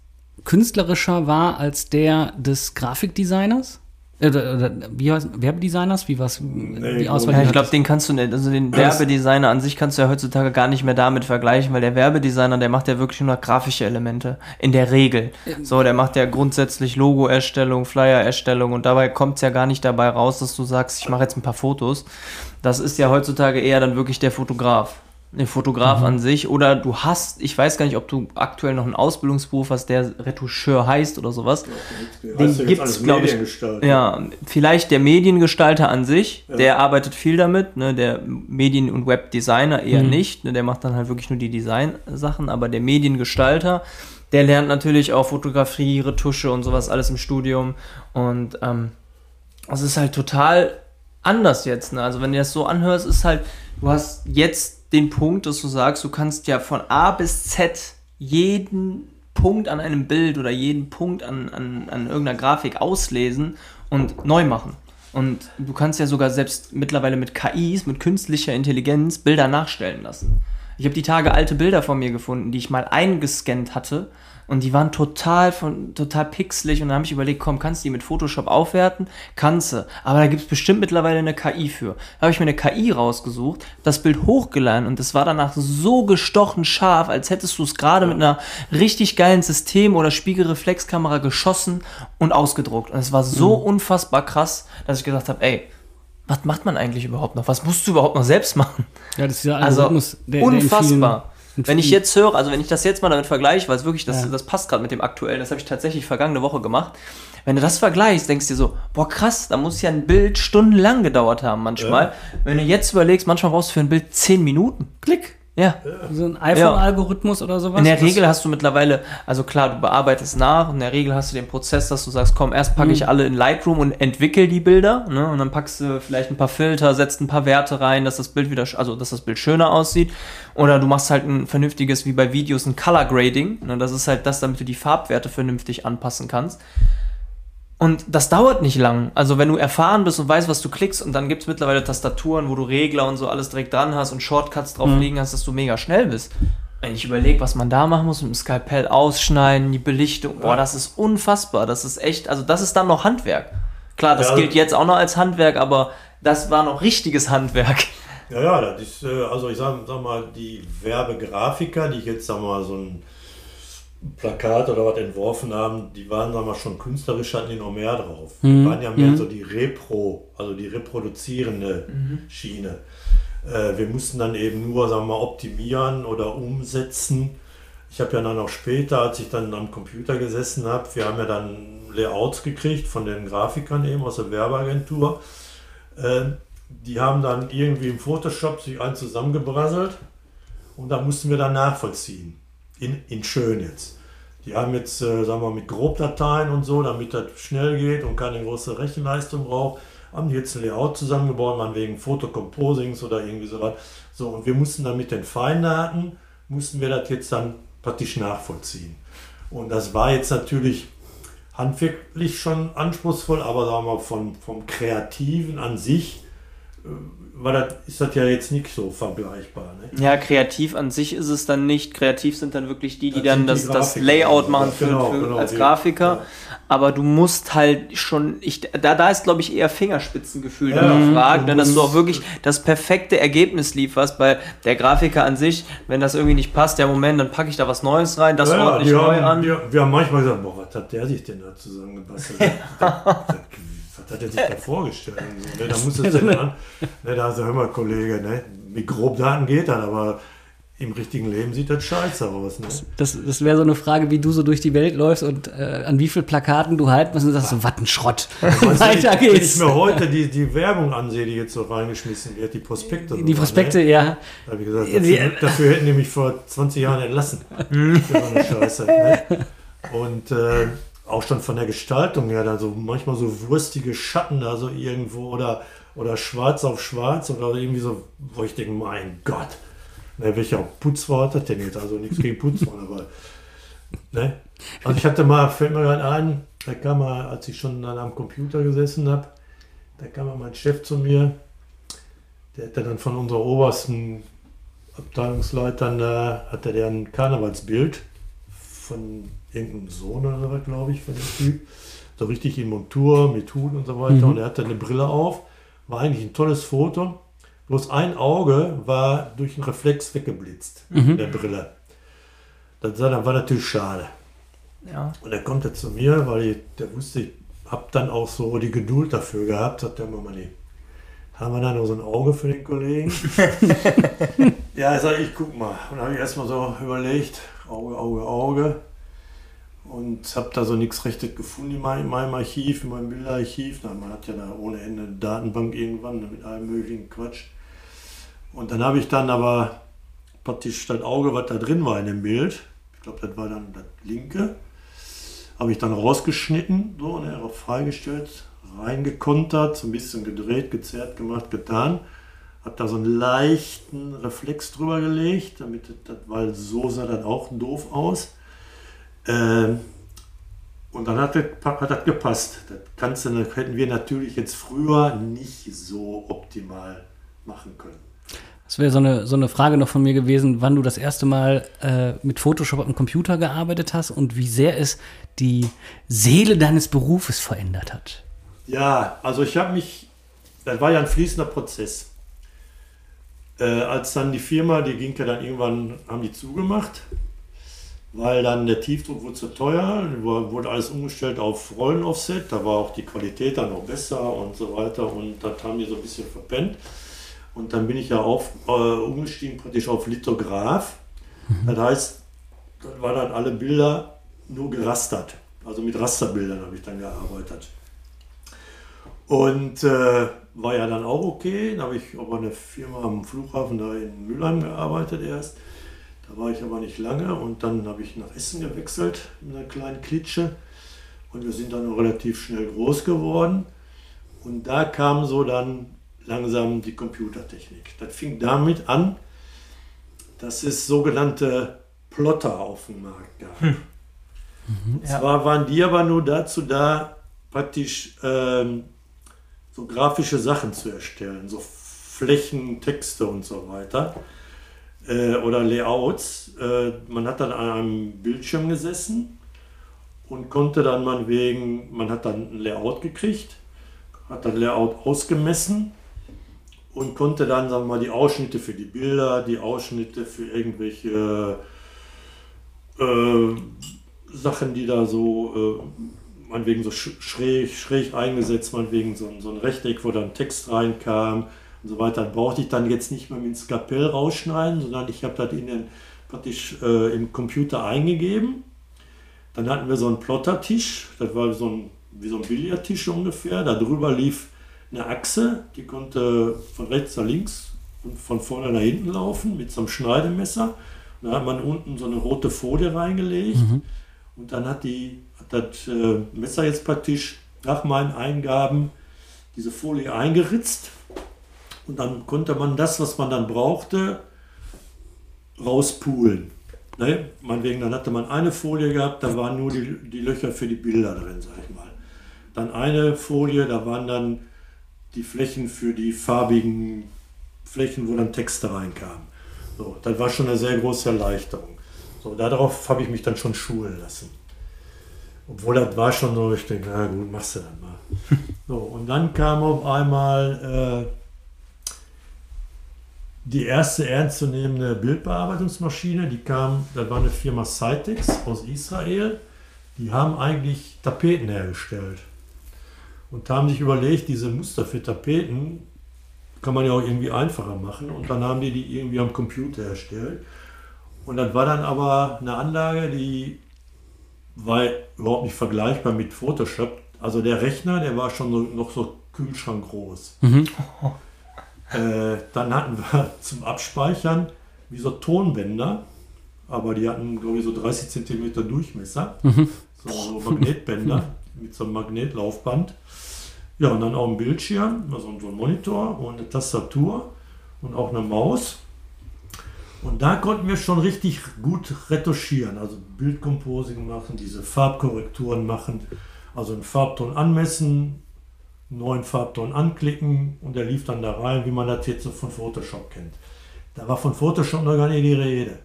künstlerischer war als der des Grafikdesigners? Oder, oder wie heißt Werbedesigners? Wie was? Nee, Auswahl ja, ich glaube, den kannst du nicht, also den Werbedesigner an sich kannst du ja heutzutage gar nicht mehr damit vergleichen, weil der Werbedesigner, der macht ja wirklich nur grafische Elemente. In der Regel. So, der macht ja grundsätzlich Logo-Erstellung, Flyer-Erstellung und dabei kommt es ja gar nicht dabei raus, dass du sagst, ich mache jetzt ein paar Fotos. Das ist ja heutzutage eher dann wirklich der Fotograf ein Fotograf mhm. an sich oder du hast, ich weiß gar nicht, ob du aktuell noch einen Ausbildungsberuf hast, der Retoucheur heißt oder sowas. Ja, Den gibt es, glaube ich. Ja, vielleicht der Mediengestalter an sich, ja. der arbeitet viel damit, ne, der Medien- und Webdesigner eher mhm. nicht, ne, der macht dann halt wirklich nur die Design-Sachen, aber der Mediengestalter, der lernt natürlich auch Fotografie, Retusche und sowas alles im Studium und ähm, es ist halt total anders jetzt. Ne? Also wenn du das so anhörst, ist halt, du hast jetzt den Punkt, dass du sagst, du kannst ja von A bis Z jeden Punkt an einem Bild oder jeden Punkt an, an, an irgendeiner Grafik auslesen und neu machen. Und du kannst ja sogar selbst mittlerweile mit KIs, mit künstlicher Intelligenz, Bilder nachstellen lassen. Ich habe die Tage alte Bilder von mir gefunden, die ich mal eingescannt hatte und die waren total von total pixelig und dann habe ich überlegt, komm, kannst du die mit Photoshop aufwerten? Kannst du. Aber da gibt es bestimmt mittlerweile eine KI für. Da habe ich mir eine KI rausgesucht, das Bild hochgeladen und das war danach so gestochen scharf, als hättest du es gerade mit einer richtig geilen System- oder Spiegelreflexkamera geschossen und ausgedruckt. Und es war so mhm. unfassbar krass, dass ich gesagt habe, ey, was macht man eigentlich überhaupt noch? Was musst du überhaupt noch selbst machen? Ja, das ist ja also unfassbar. Wenn ich jetzt höre, also wenn ich das jetzt mal damit vergleiche, weil es wirklich, das, ja. das passt gerade mit dem aktuellen, das habe ich tatsächlich vergangene Woche gemacht. Wenn du das vergleichst, denkst du dir so, boah krass, da muss ja ein Bild stundenlang gedauert haben manchmal. Ja. Wenn du jetzt überlegst, manchmal brauchst du für ein Bild zehn Minuten. Klick. Ja. So ein iPhone-Algorithmus oder sowas? In der Regel hast du mittlerweile, also klar, du bearbeitest nach, in der Regel hast du den Prozess, dass du sagst, komm, erst packe mhm. ich alle in Lightroom und entwickel die Bilder, ne? Und dann packst du vielleicht ein paar Filter, setzt ein paar Werte rein, dass das Bild wieder, also dass das Bild schöner aussieht. Oder du machst halt ein vernünftiges, wie bei Videos, ein Color Grading. Ne? Das ist halt das, damit du die Farbwerte vernünftig anpassen kannst. Und das dauert nicht lang. Also wenn du erfahren bist und weißt, was du klickst, und dann gibt es mittlerweile Tastaturen, wo du Regler und so alles direkt dran hast und Shortcuts drauf mhm. liegen hast, dass du mega schnell bist. Wenn ich überlege, was man da machen muss, mit dem Skalpell ausschneiden, die Belichtung, boah, das ist unfassbar. Das ist echt, also das ist dann noch Handwerk. Klar, das ja, gilt jetzt auch noch als Handwerk, aber das war noch richtiges Handwerk. Ja, ja, das ist, äh, also ich sag, sag mal, die Werbegrafiker, die jetzt, sag mal, so ein Plakat oder was entworfen haben, die waren sagen wir schon künstlerisch hatten die noch mehr drauf. Mhm. Die waren ja mehr mhm. so die Repro, also die reproduzierende mhm. Schiene. Äh, wir mussten dann eben nur sagen wir mal optimieren oder umsetzen. Ich habe ja dann auch später, als ich dann am Computer gesessen habe, wir haben ja dann Layouts gekriegt von den Grafikern eben aus der Werbeagentur. Äh, die haben dann irgendwie im Photoshop sich einen zusammengebrasselt und da mussten wir dann nachvollziehen in, in schön jetzt. Die haben jetzt, äh, sagen wir, mit Grobdateien und so, damit das schnell geht und keine große Rechenleistung braucht, haben die jetzt ein Layout zusammengebaut, man wegen Fotocomposings oder irgendwie sowas. So, und wir mussten dann mit den Feindaten, mussten wir das jetzt dann praktisch nachvollziehen. Und das war jetzt natürlich handwerklich schon anspruchsvoll, aber sagen wir vom, vom Kreativen an sich äh, war das, ist das ja jetzt nicht so vergleichbar. Ne? Ja, kreativ an sich ist es dann nicht. Kreativ sind dann wirklich die, die das dann das, das Layout machen für, genau, für, genau, als Grafiker. Ja. Aber du musst halt schon, ich, da, da ist glaube ich eher Fingerspitzengefühl ja, gefragt, ne, dass du auch wirklich das perfekte Ergebnis lieferst, weil der Grafiker an sich, wenn das irgendwie nicht passt, ja Moment, dann packe ich da was Neues rein, das ja, ordentlich neu haben, an. Wir, wir, haben manchmal gesagt, boah, was hat der sich denn da zusammengebastelt? hat er sich da vorgestellt? Ne? Da muss es denn an. Ne, da also, hör mal, Kollege, ne? mit Grobdaten geht das, aber im richtigen Leben sieht das scheiße aus. Ne? Das, das wäre so eine Frage, wie du so durch die Welt läufst und äh, an wie viel Plakaten du halten musst und sagst so, was ein Schrott. Weiter geht's. Wenn ich mir heute die, die Werbung ansehe, die jetzt so reingeschmissen wird, die Prospekte. Die, die Prospekte, ne? ja. Da habe ich gesagt, dafür, dafür, hätten die mich vor 20 Jahren entlassen. das war eine Scheiße. Ne? Und äh, auch schon von der Gestaltung her, da so manchmal so wurstige Schatten da so irgendwo oder, oder schwarz auf schwarz oder irgendwie so, wo ich denke, mein Gott, ne, welcher Putzwort hat denn jetzt? Also nichts gegen Putzwort, aber ne? Also ich hatte mal, fällt mir gerade ein, da kam mal, als ich schon dann am Computer gesessen habe, da kam mal mein Chef zu mir, der hat dann von unserer obersten Abteilungsleitern, da hatte der ein Karnevalsbild von irgendeinem Sohn oder so, glaube ich, von dem Typ. So richtig in Montur, mit Hut und so weiter. Mhm. Und er hatte eine Brille auf. War eigentlich ein tolles Foto. Bloß ein Auge war durch einen Reflex weggeblitzt mhm. der Brille. Das war natürlich schade. Ja. Und er kommt jetzt zu mir, weil ich, der wusste, ich habe dann auch so die Geduld dafür gehabt, sagt er mal, nee, haben wir da noch so ein Auge für den Kollegen? ja, ich sage, ich guck mal. Und dann habe ich erstmal so überlegt, Auge, Auge, Auge und habe da so nichts Rechtes gefunden in meinem, Archiv, in meinem Bilderarchiv. Na, man hat ja da ohne Ende eine Datenbank irgendwann mit allem möglichen Quatsch. Und dann habe ich dann aber praktisch das Auge, was da drin war in dem Bild, ich glaube, das war dann das linke, habe ich dann rausgeschnitten, so, ne, freigestellt, reingekontert, so ein bisschen gedreht, gezerrt, gemacht, getan. Habe da so einen leichten Reflex drüber gelegt, damit das, weil so sah das auch doof aus Ähm, und dann hat das, hat das gepasst. Das kannst du, hätten wir natürlich jetzt früher nicht so optimal machen können. Das wäre so eine, so eine Frage noch von mir gewesen, wann du das erste Mal äh, mit Photoshop am Computer gearbeitet hast und wie sehr es die Seele deines Berufes verändert hat. Ja, also ich habe mich, das war ja ein fließender Prozess. Äh, als dann die Firma, die ging ja dann irgendwann, haben die zugemacht, weil dann der Tiefdruck wurde zu teuer, wurde alles umgestellt auf Rollenoffset, da war auch die Qualität dann noch besser und so weiter und das haben die so ein bisschen verpennt. Und dann bin ich ja auf, äh, umgestiegen praktisch auf Lithograph. Mhm. Das heißt, dann waren dann alle Bilder nur gerastert. Also mit Rasterbildern habe ich dann gearbeitet. Und äh, war ja dann auch okay. Da habe ich aber eine Firma am Flughafen da in Mülheim gearbeitet erst. Da war ich aber nicht lange und dann habe ich nach Essen gewechselt in einer kleinen Klitsche. Und wir sind dann relativ schnell groß geworden. Und da kam so dann langsam die Computertechnik. Das fing damit an, dass es sogenannte Plotter auf dem Markt gab. Hm. Mhm, und zwar waren die aber nur dazu da, praktisch ähm, so grafische Sachen zu erstellen, so Flächen, Texte und so weiter äh, oder Layouts. Äh, man hat dann an einem Bildschirm gesessen und konnte dann man wegen, man hat dann ein Layout gekriegt, hat das Layout ausgemessen und konnte dann, sagen wir mal, die Ausschnitte für die Bilder, die Ausschnitte für irgendwelche äh, Sachen, die da so, äh, meinetwegen so schräg, schräg eingesetzt, meinetwegen so, so ein Rechteck, wo dann Text reinkam und so weiter. Dann brauchte ich dann jetzt nicht mehr mit dem Skapell rausschneiden, sondern ich habe das in den, praktisch äh, im Computer eingegeben. Dann hatten wir so einen Plottertisch, das war so ein, wie so ein Billardtisch ungefähr. Darüber lief eine Achse, die konnte von rechts nach links und von vorne nach hinten laufen mit so einem Schneidemesser. Da hat man unten so eine rote Folie reingelegt mhm. und dann hat, die, hat das äh, Messer jetzt praktisch nach meinen Eingaben diese Folie eingeritzt und dann konnte man das, was man dann brauchte, rauspulen. Ne? Meinetwegen, dann hatte man eine Folie gehabt, da waren nur die, die Löcher für die Bilder drin, sag ich mal. Dann eine Folie, da waren dann die Flächen für die farbigen Flächen, wo dann Texte reinkamen. So, das war schon eine sehr große Erleichterung. So, darauf habe ich mich dann schon schulen lassen. Obwohl das war schon so, ich denke, na gut, machst du dann mal. So, und dann kam auf einmal äh, die erste ernstzunehmende Bildbearbeitungsmaschine, die kam, das war eine Firma Cytex aus Israel. Die haben eigentlich Tapeten hergestellt und haben sich überlegt, diese Muster für Tapeten kann man ja auch irgendwie einfacher machen und dann haben die die irgendwie am Computer erstellt. Und das war dann aber eine Anlage, die war überhaupt nicht vergleichbar mit Photoshop. Also der Rechner, der war schon so, noch so Kühlschrank groß. Mhm. Äh, dann hatten wir zum Abspeichern wie so Tonbänder, aber die hatten, glaube ich, so 30 cm Durchmesser. Mhm. So, so Magnetbänder mit so einem Magnetlaufband. Ja, und dann auch ein Bildschirm, also so ein Monitor und eine Tastatur und auch eine Maus. Und da konnten wir schon richtig gut retuschieren, also Bildcomposing machen, diese Farbkorrekturen machen, also einen Farbton anmessen, neuen Farbton anklicken und der lief dann da rein, wie man das jetzt so von Photoshop kennt. Da war von Photoshop noch gar nicht die Rede.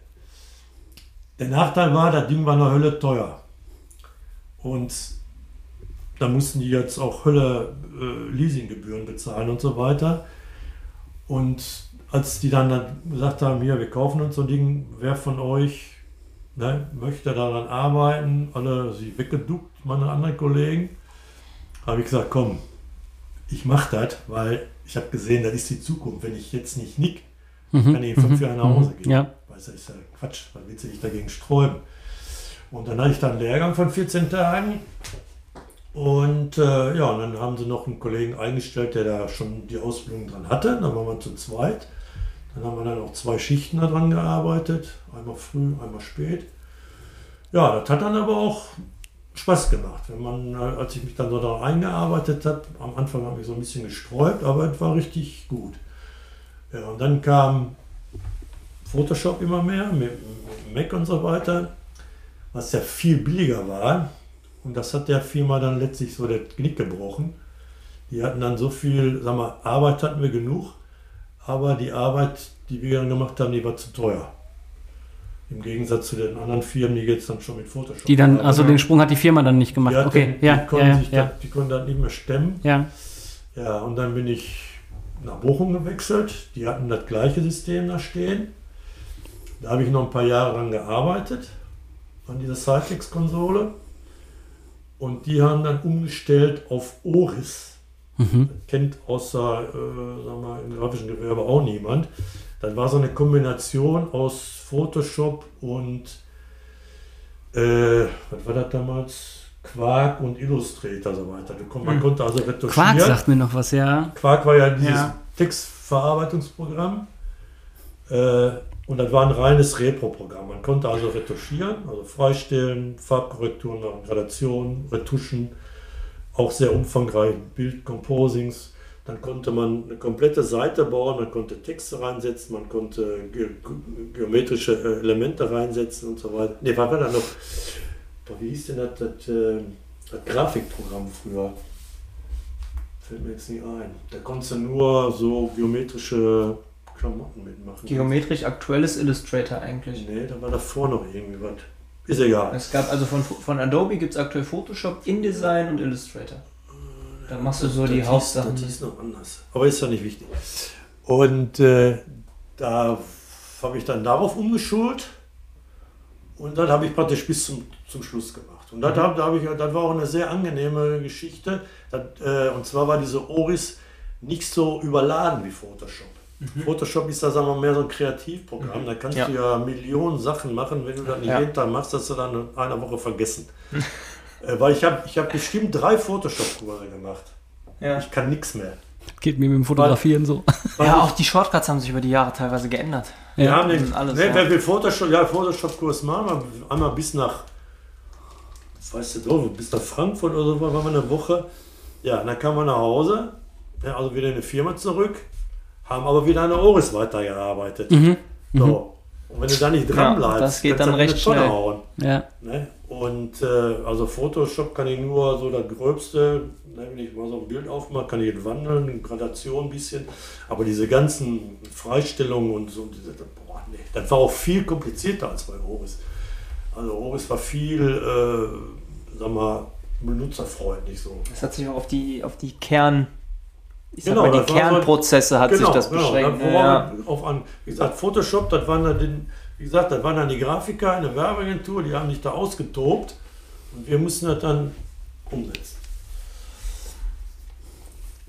Der Nachteil war, das Ding war eine Hölle teuer. Und da mussten die jetzt auch Hölle äh, Leasinggebühren bezahlen und so weiter. Und als die dann, dann gesagt haben, hier, wir kaufen uns so ein Ding, wer von euch ne, möchte daran arbeiten, alle sie weggeduckt, meine anderen Kollegen, habe ich gesagt, komm, ich mache das, weil ich habe gesehen, das ist die Zukunft. Wenn ich jetzt nicht nick, mhm. kann ich in fünf Jahren nach Hause mhm. gehen. Ja. Weißt du, ist ja Quatsch, weil willst du dich dagegen sträuben. Und dann hatte ich dann einen Lehrgang von 14 Tagen und äh, ja, und dann haben sie noch einen Kollegen eingestellt, der da schon die Ausbildung dran hatte. Dann waren wir zu zweit. Dann haben wir dann auch zwei Schichten daran gearbeitet. Einmal früh, einmal spät. Ja, das hat dann aber auch Spaß gemacht. Wenn man, äh, als ich mich dann so da eingearbeitet habe, am Anfang habe ich so ein bisschen gesträubt, aber es war richtig gut. Ja, und dann kam Photoshop immer mehr, mit Mac und so weiter. was ja viel billiger war. Und das hat der Firma dann letztlich so der Knick gebrochen. Die hatten dann so viel, sag mal, Arbeit hatten wir genug, aber die Arbeit, die wir dann gemacht haben, die war zu teuer. Im Gegensatz zu den anderen Firmen, die jetzt dann schon mit Photoshop Die dann, also den Sprung hat die Firma dann nicht gemacht. die, okay, die, ja, konnten ja, sich ja, Das, die konnten das nicht mehr stemmen. ja. Ja, und dann bin ich nach Bochum gewechselt. Die hatten das gleiche System da stehen. Da habe ich noch ein paar Jahre dran gearbeitet, an dieser Cytex-Konsole. Und die haben dann umgestellt auf Oris. Mhm. Kennt außer äh, sagen wir, im grafischen Gewerbe auch niemand. Das war so eine Kombination aus Photoshop und äh, was war das damals? Quark und Illustrator so weiter. Du Man Hm. konnte also retuschieren. Quark sagt mir noch was, ja. Quark war ja dieses Ja. Textverarbeitungsprogramm. Äh, und das war ein reines Repro-Programm. Man konnte also retuschieren, also freistellen, Farbkorrekturen Gradationen, Retuschen, auch sehr umfangreich Bildcomposings. Dann konnte man eine komplette Seite bauen, man konnte Texte reinsetzen, man konnte ge ge- geometrische äh, Elemente reinsetzen und so weiter. Ne, war da noch? Wie hieß denn das, das, äh, das Grafikprogramm früher? Fällt mir jetzt nicht ein. Da konntest du nur so geometrische Klamotten mitmachen. Geometrisch aktuelles Illustrator eigentlich. Nee, da war davor noch irgendwie was. Ist egal. Es gab also von, von Adobe gibt es aktuell Photoshop, InDesign und Illustrator. Da machst du so die Das Hauptsachen. Hieß, das hieß noch anders. Aber ist ja nicht wichtig. Und äh, da habe ich dann darauf umgeschult. Und dann habe ich praktisch bis zum, zum Schluss gemacht. Und das, hab, da hab ich, das war auch eine sehr angenehme Geschichte. Das, äh, und zwar war diese Oris nicht so überladen wie Photoshop. Photoshop ist da sagen wir, mehr so ein Kreativprogramm. Da kannst Ja. du ja Millionen Sachen machen. Wenn du das nicht Ja. jeden Tag machst, hast du dann in einer Woche vergessen. äh, weil ich habe ich hab bestimmt drei Photoshop-Kurse gemacht. Ja. Ich kann nichts mehr. Geht mir mit dem Fotografieren so. ja, auch die Shortcuts haben sich über die Jahre teilweise geändert. Wir Ja. haben den, alles, ne, ja. wer will Photoshop, ja, Photoshop-Kurs machen, wir einmal bis nach, weißt du doch, bis nach Frankfurt oder so, waren wir eine Woche. Ja, und dann kamen wir nach Hause, ja, also wieder in die Firma zurück, haben aber wieder an der Oris weitergearbeitet. So. Und wenn du da nicht dran Ja, bleibst, das geht kannst du dann die recht schnell. hauen. Ja. Ne? Und äh, also Photoshop kann ich nur so das Gröbste, ne, wenn ich mal so ein Bild aufmache, kann ich wandeln, Gradation ein bisschen. Aber diese ganzen Freistellungen und so, diese, boah, nee, das war auch viel komplizierter als bei Oris. Also Oris war viel, äh, sag mal, benutzerfreundlich so. Das hat sich auch auf die, auf die Kern, ich sag Genau, mal, die war so- Kernprozesse hat sich das beschränkt. Genau, Ja, auf an, wie gesagt, Photoshop, das waren dann, den, wie gesagt, das waren dann die Grafiker in der Werbeagentur, die haben sich da ausgetobt und wir mussten das dann umsetzen.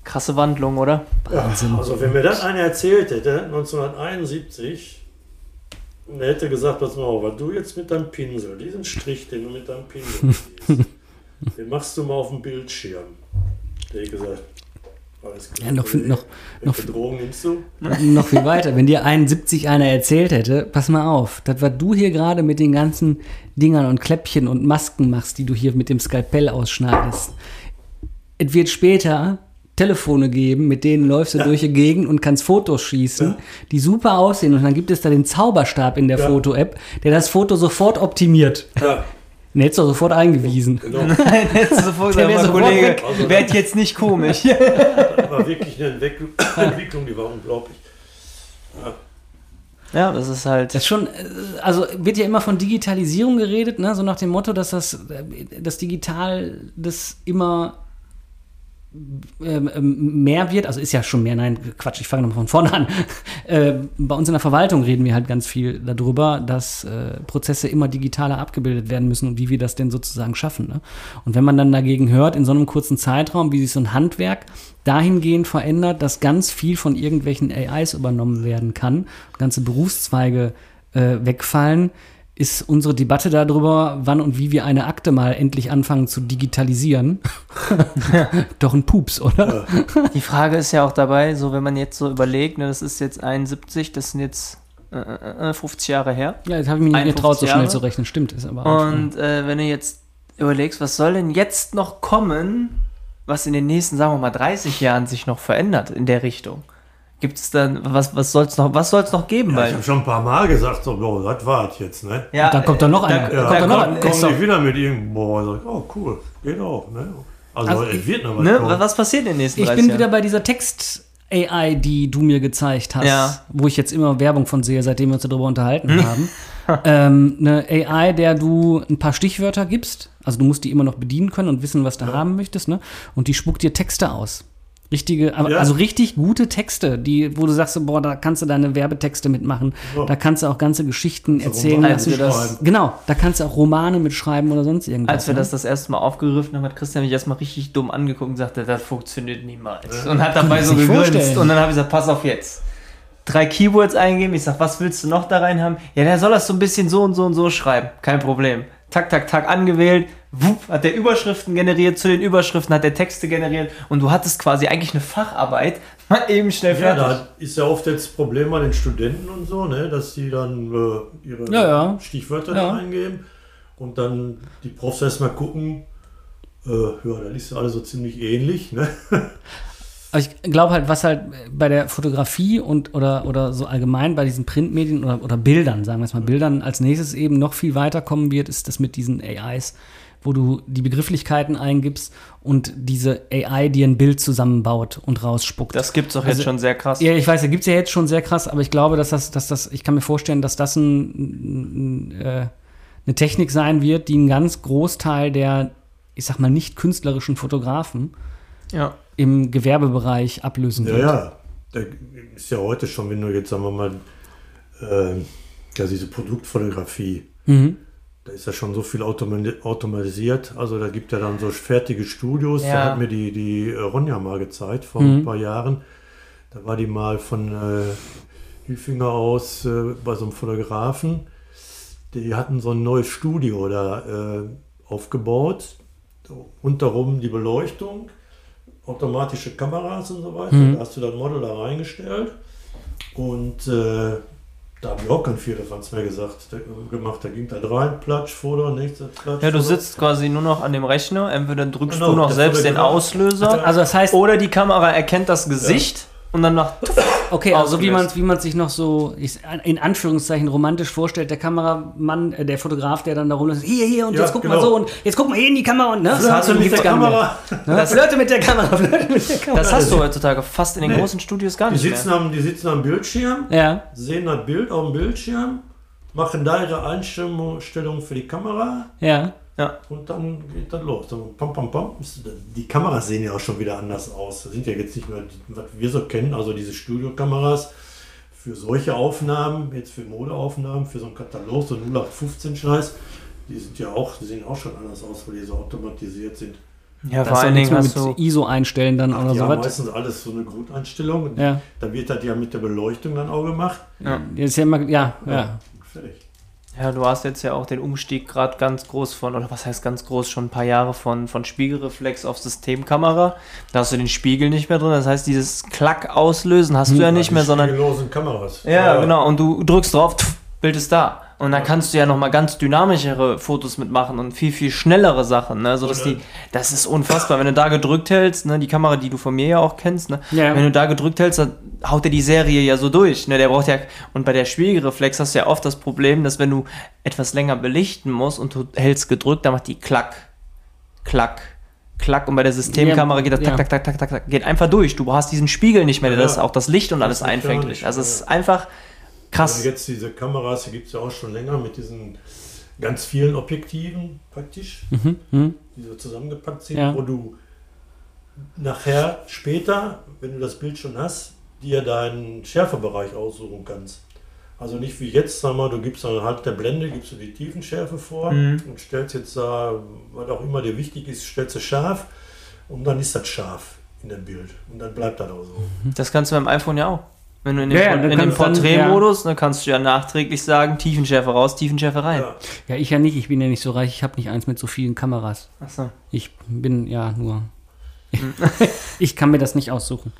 Krasse Wandlung, oder? Wahnsinn. Ja, also wenn mir das einer erzählt hätte, 1971, und er hätte gesagt, pass mal auf, was du jetzt mit deinem Pinsel, diesen Strich, den du mit deinem Pinsel ziehst, den machst du mal auf dem Bildschirm. Der hätte gesagt. Ja, noch- noch- Drogen nimmst du? noch viel weiter. Wenn dir 71 einer erzählt hätte, pass mal auf, das, was du hier gerade mit den ganzen Dingern und Kläppchen und Masken machst, die du hier mit dem Skalpell ausschneidest, es wird später Telefone geben, mit denen läufst du durch die Gegend und kannst Fotos schießen, Ja. die super aussehen. Und dann gibt es da den Zauberstab in der Ja. Foto-App, der das Foto sofort optimiert. Ja, Den hättest du sofort eingewiesen. genau. Jetzt sofort Der wär gesagt, sofort Kollege. Also- werd jetzt nicht komisch. Das war wirklich eine Entwicklung, die war unglaublich. ja, das ist halt. Das ist schon, also wird ja immer von Digitalisierung geredet, ne? so nach dem Motto, dass das, äh, das Digital das immer mehr wird, also ist ja schon mehr, nein, Quatsch, ich fange nochmal von vorne an. Äh, bei uns in der Verwaltung reden wir halt ganz viel darüber, dass äh, Prozesse immer digitaler abgebildet werden müssen und wie wir das denn sozusagen schaffen. Ne? Und wenn man dann dagegen hört, in so einem kurzen Zeitraum, wie sich so ein Handwerk dahingehend verändert, dass ganz viel von irgendwelchen AIs übernommen werden kann, ganze Berufszweige äh, wegfallen, ist unsere Debatte darüber, wann und wie wir eine Akte mal endlich anfangen zu digitalisieren, doch ein Pups, oder? Die Frage ist ja auch dabei, so wenn man jetzt so überlegt, ne, das ist jetzt 71, das sind jetzt äh, äh, äh, 50 Jahre her. Ja, jetzt habe ich mich nicht 51 getraut, so schnell zu rechnen. Stimmt, ist aber auch Und äh, wenn du jetzt überlegst, was soll denn jetzt noch kommen, was in den nächsten, sagen wir mal, 30 Jahren sich noch verändert in der Richtung? Gibt es dann, was, was soll es noch, was soll's noch geben? Ja, ich habe schon ein paar Mal gesagt, so, boah, das war's jetzt, ne? ja, da kommt doch noch einer. Da, Ja, da kommt doch noch kommt, ein- Kommen die wieder mit irgendeinem, boah, sag, ich, oh cool, geht auch, ne? Also, Also, es wird noch was ne, kommen. was passiert in den nächsten Ich 30 bin Jahren? wieder bei dieser Text-AI, die du mir gezeigt hast, Ja. wo ich jetzt immer Werbung von sehe, seitdem wir uns darüber unterhalten haben. ähm, eine AI, der du ein paar Stichwörter gibst, also du musst die immer noch bedienen können und wissen, was du haben möchtest, ne? Und die spuckt dir Texte aus. Richtige, aber- Ja. also richtig gute Texte, die, wo du sagst, so, boah, da kannst du deine Werbetexte mitmachen, Ja. da kannst du auch ganze Geschichten So erzählen Romane lassen. mitschreiben. Genau, da kannst du auch Romane mitschreiben oder sonst irgendwas. Als wir ne? das das erste Mal aufgegriffen haben, hat Christian mich erstmal richtig dumm angeguckt und sagte, das funktioniert niemals. Und hat dabei so gegrinst. vorstellen. Und dann habe ich gesagt, pass auf jetzt. Drei Keywords eingeben. Ich sag, was willst du noch da rein haben? Ja, der soll das so ein bisschen so und so und so schreiben. Kein Problem. Tak, tak, tak angewählt. Wupp, hat der Überschriften generiert. Zu den Überschriften hat der Texte generiert. Und du hattest quasi eigentlich eine Facharbeit mal eben schnell Ja, fertig. da ist ja oft jetzt das Problem bei den Studenten und so, ne, dass die dann äh, ihre Ja, ja. Stichwörter Ja. da eingeben und dann die Profs erstmal gucken, äh, ja, das ist alles so ziemlich ähnlich, ne? Aber ich glaube halt, was halt bei der Fotografie und oder, oder so allgemein bei diesen Printmedien oder, oder Bildern, sagen wir es mal, Bildern als nächstes eben noch viel weiterkommen wird, ist das mit diesen AIs, wo du die Begrifflichkeiten eingibst und diese AI dir ein Bild zusammenbaut und rausspuckt. Das gibt's doch Also- jetzt schon sehr krass. ja, ich weiß, da gibt es ja jetzt schon sehr krass, aber ich glaube, dass das, dass das, ich kann mir vorstellen, dass das ein, ein, äh, eine Technik sein wird, die einen ganz Großteil der, ich sag mal, nicht künstlerischen Fotografen Ja. im Gewerbebereich ablösen Ja, wird. ja. Da ist ja heute schon, wenn du jetzt, sagen wir mal, äh, ja, diese Produktfotografie, Mhm. da ist ja schon so viel automa- automatisiert. Also da gibt ja dann so fertige Studios. Ja. Da hat mir die, die äh, Ronja mal gezeigt vor Mhm. ein paar Jahren. Da war die mal von äh, Hüfinger aus äh, bei so einem Fotografen. Die hatten so ein neues Studio da äh, aufgebaut. Rundherum die Beleuchtung, automatische Kameras und so weiter. Mhm. Da hast du das Model da reingestellt. Und äh, da habe ich auch kein Viertelfanz mehr gesagt, gemacht. Da ging da rein, Platsch, Foto, nächster Platsch. Ja, du Foto. sitzt quasi nur noch an dem Rechner. Entweder drückst Genau, du noch selbst den Auslöser. Also das heißt, Oder die Kamera erkennt das Gesicht und dann macht. okay, also wie man ausgelöst. wie man sich noch so ich, in Anführungszeichen romantisch vorstellt, der Kameramann, äh, der Fotograf, der dann da rumläuft, hier, hier und Ja, jetzt guck mal genau. so und jetzt guck mal hier in die Kamera und ne? Flirte hast du mit der Kamera. Ne? Flirte mit der Kamera, flirte mit der Kamera. Das hast du heutzutage fast in den Nee. großen Studios gar Die nicht sitzen, mehr. am, die sitzen am Bildschirm, Ja, sehen das Bild auf dem Bildschirm, machen da ihre Einstellung für die Kamera ja. Ja. und dann geht das los. Dann pam, pam, pam. Die Kameras sehen ja auch schon wieder anders aus. Das sind ja jetzt nicht mehr, was wir so kennen, also diese Studiokameras für solche Aufnahmen, jetzt für Modeaufnahmen, für so einen Katalog, so 0815-Scheiß, die sind ja auch, die sehen auch schon anders aus, weil die so automatisiert sind. Ja, Das vor allen Dingen mit du. ISO einstellen dann oder so was. meistens alles so eine Grundeinstellung. Ja. Da wird das ja mit der Beleuchtung dann auch gemacht. Ja. Ist ja immer, ja, ja. Fertig. Ja, du hast jetzt ja auch den Umstieg gerade ganz groß von, oder was heißt ganz groß, schon ein paar Jahre von, von Spiegelreflex auf Systemkamera. Da hast du den Spiegel nicht mehr drin. Das heißt, dieses Klack auslösen hast du ja nicht Die mehr, sondern spiegellosen Kameras. Ja, genau. Und du drückst drauf, pf, Bild ist da. Und dann kannst du ja nochmal ganz dynamischere Fotos mitmachen und viel, viel schnellere Sachen. Ne? So, dass die, das ist unfassbar. Wenn du da gedrückt hältst, ne, die Kamera, die du von mir ja auch kennst, ne? Ja. wenn du da gedrückt hältst, dann haut er die Serie ja so durch. Ne? Der braucht ja, und bei der Spiegelreflex hast du ja oft das Problem, dass wenn du etwas länger belichten musst und du hältst gedrückt, dann macht die Klack, Klack, Klack. Und bei der Systemkamera geht das ja. tak, tak, tak, tak, geht einfach durch. Du hast diesen Spiegel nicht mehr, der Ja. das auch das Licht und alles einfängt. Also es ist einfach krass. Also jetzt diese Kameras, die gibt es ja auch schon länger mit diesen ganz vielen Objektiven praktisch, Mhm. Mhm. die so zusammengepackt sind, Ja. wo du nachher später, wenn du das Bild schon hast, dir deinen Schärfebereich aussuchen kannst. Also nicht wie jetzt, sag mal, du gibst dann halt der Blende, gibst du die Tiefenschärfe vor Mhm. und stellst jetzt da, was auch immer dir wichtig ist, stellst du scharf und dann ist das scharf in dem Bild und dann bleibt das auch so. Das kannst du beim iPhone ja auch. Wenn du in dem, Ja, ja, in dem kannst dann, Porträtmodus, dann kannst du ja nachträglich sagen, Tiefenschärfe raus, Tiefenschärfe rein. Ja. Ja, ich ja nicht. Ich bin ja nicht so reich. Ich habe nicht eins mit so vielen Kameras. Achso. Ich bin ja nur. Hm. ich kann mir das nicht aussuchen.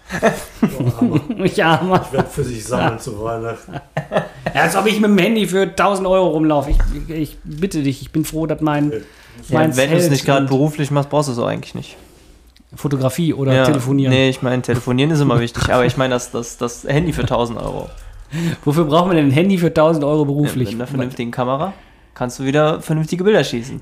So, Hammer. Ich armer. Ich werde für sich sammeln zu Weihnachten. Ja, als ob ich mit dem Handy für 1000 Euro rumlaufe. Ich, ich bitte dich, ich bin froh, dass mein. Ja, meins wenn du es nicht gerade beruflich machst, brauchst du es auch eigentlich nicht. Fotografie oder Ja, telefonieren. Nee, ich meine, telefonieren ist immer wichtig, aber ich meine, das, das, das Handy für 1000 Euro. Wofür braucht man denn ein Handy für 1000 Euro Mit beruflich? einer vernünftigen Kamera kannst du wieder vernünftige Bilder schießen.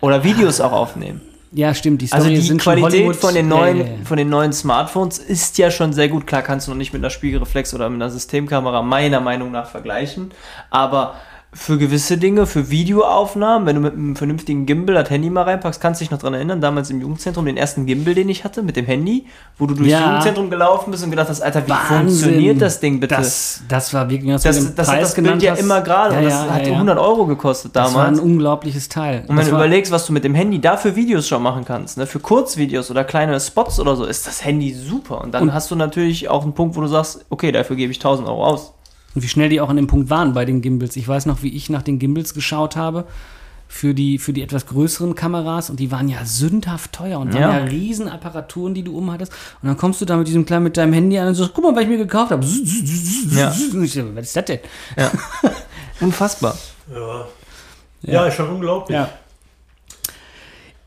Oder Videos auch aufnehmen. ja, stimmt. Die Also Story die sind schon Qualität von den, neuen, ja. von den neuen Smartphones ist ja schon sehr gut. Klar kannst du noch nicht mit einer Spiegelreflex oder mit einer Systemkamera meiner Meinung nach vergleichen. Aber für gewisse Dinge, für Videoaufnahmen, wenn du mit einem vernünftigen Gimbal das Handy mal reinpackst, kannst du dich noch dran erinnern, damals im Jugendzentrum, den ersten Gimbal, den ich hatte, mit dem Handy, wo du durchs Ja. Jugendzentrum gelaufen bist und gedacht hast, Alter, wie Wahnsinn. funktioniert das Ding bitte? Das, das war wirklich, das, das, das hat Preis das Bild ja hast. immer gerade Ja, und das ja, hat ja, ja. 100 Euro gekostet Das war ein damals. unglaubliches Teil. Und wenn du überlegst, was du mit dem Handy dafür Videos schon machen kannst, ne, für Kurzvideos oder kleine Spots oder so, ist das Handy super. Und dann Und- hast du natürlich auch einen Punkt, wo du sagst, okay, dafür gebe ich 1000 Euro aus. Und wie schnell die auch an dem Punkt waren bei den Gimbals. Ich weiß noch, wie ich nach den Gimbals geschaut habe für die, für die etwas größeren Kameras und die waren ja sündhaft teuer und waren Ja. ja, riesen Apparaturen, die du umhattest. Und dann kommst du da mit diesem kleinen, mit deinem Handy an und sagst, guck mal, was ich mir gekauft habe. Ja. Was ist das denn? Ja. Unfassbar. Ja. Ja, ist schon unglaublich. Ja.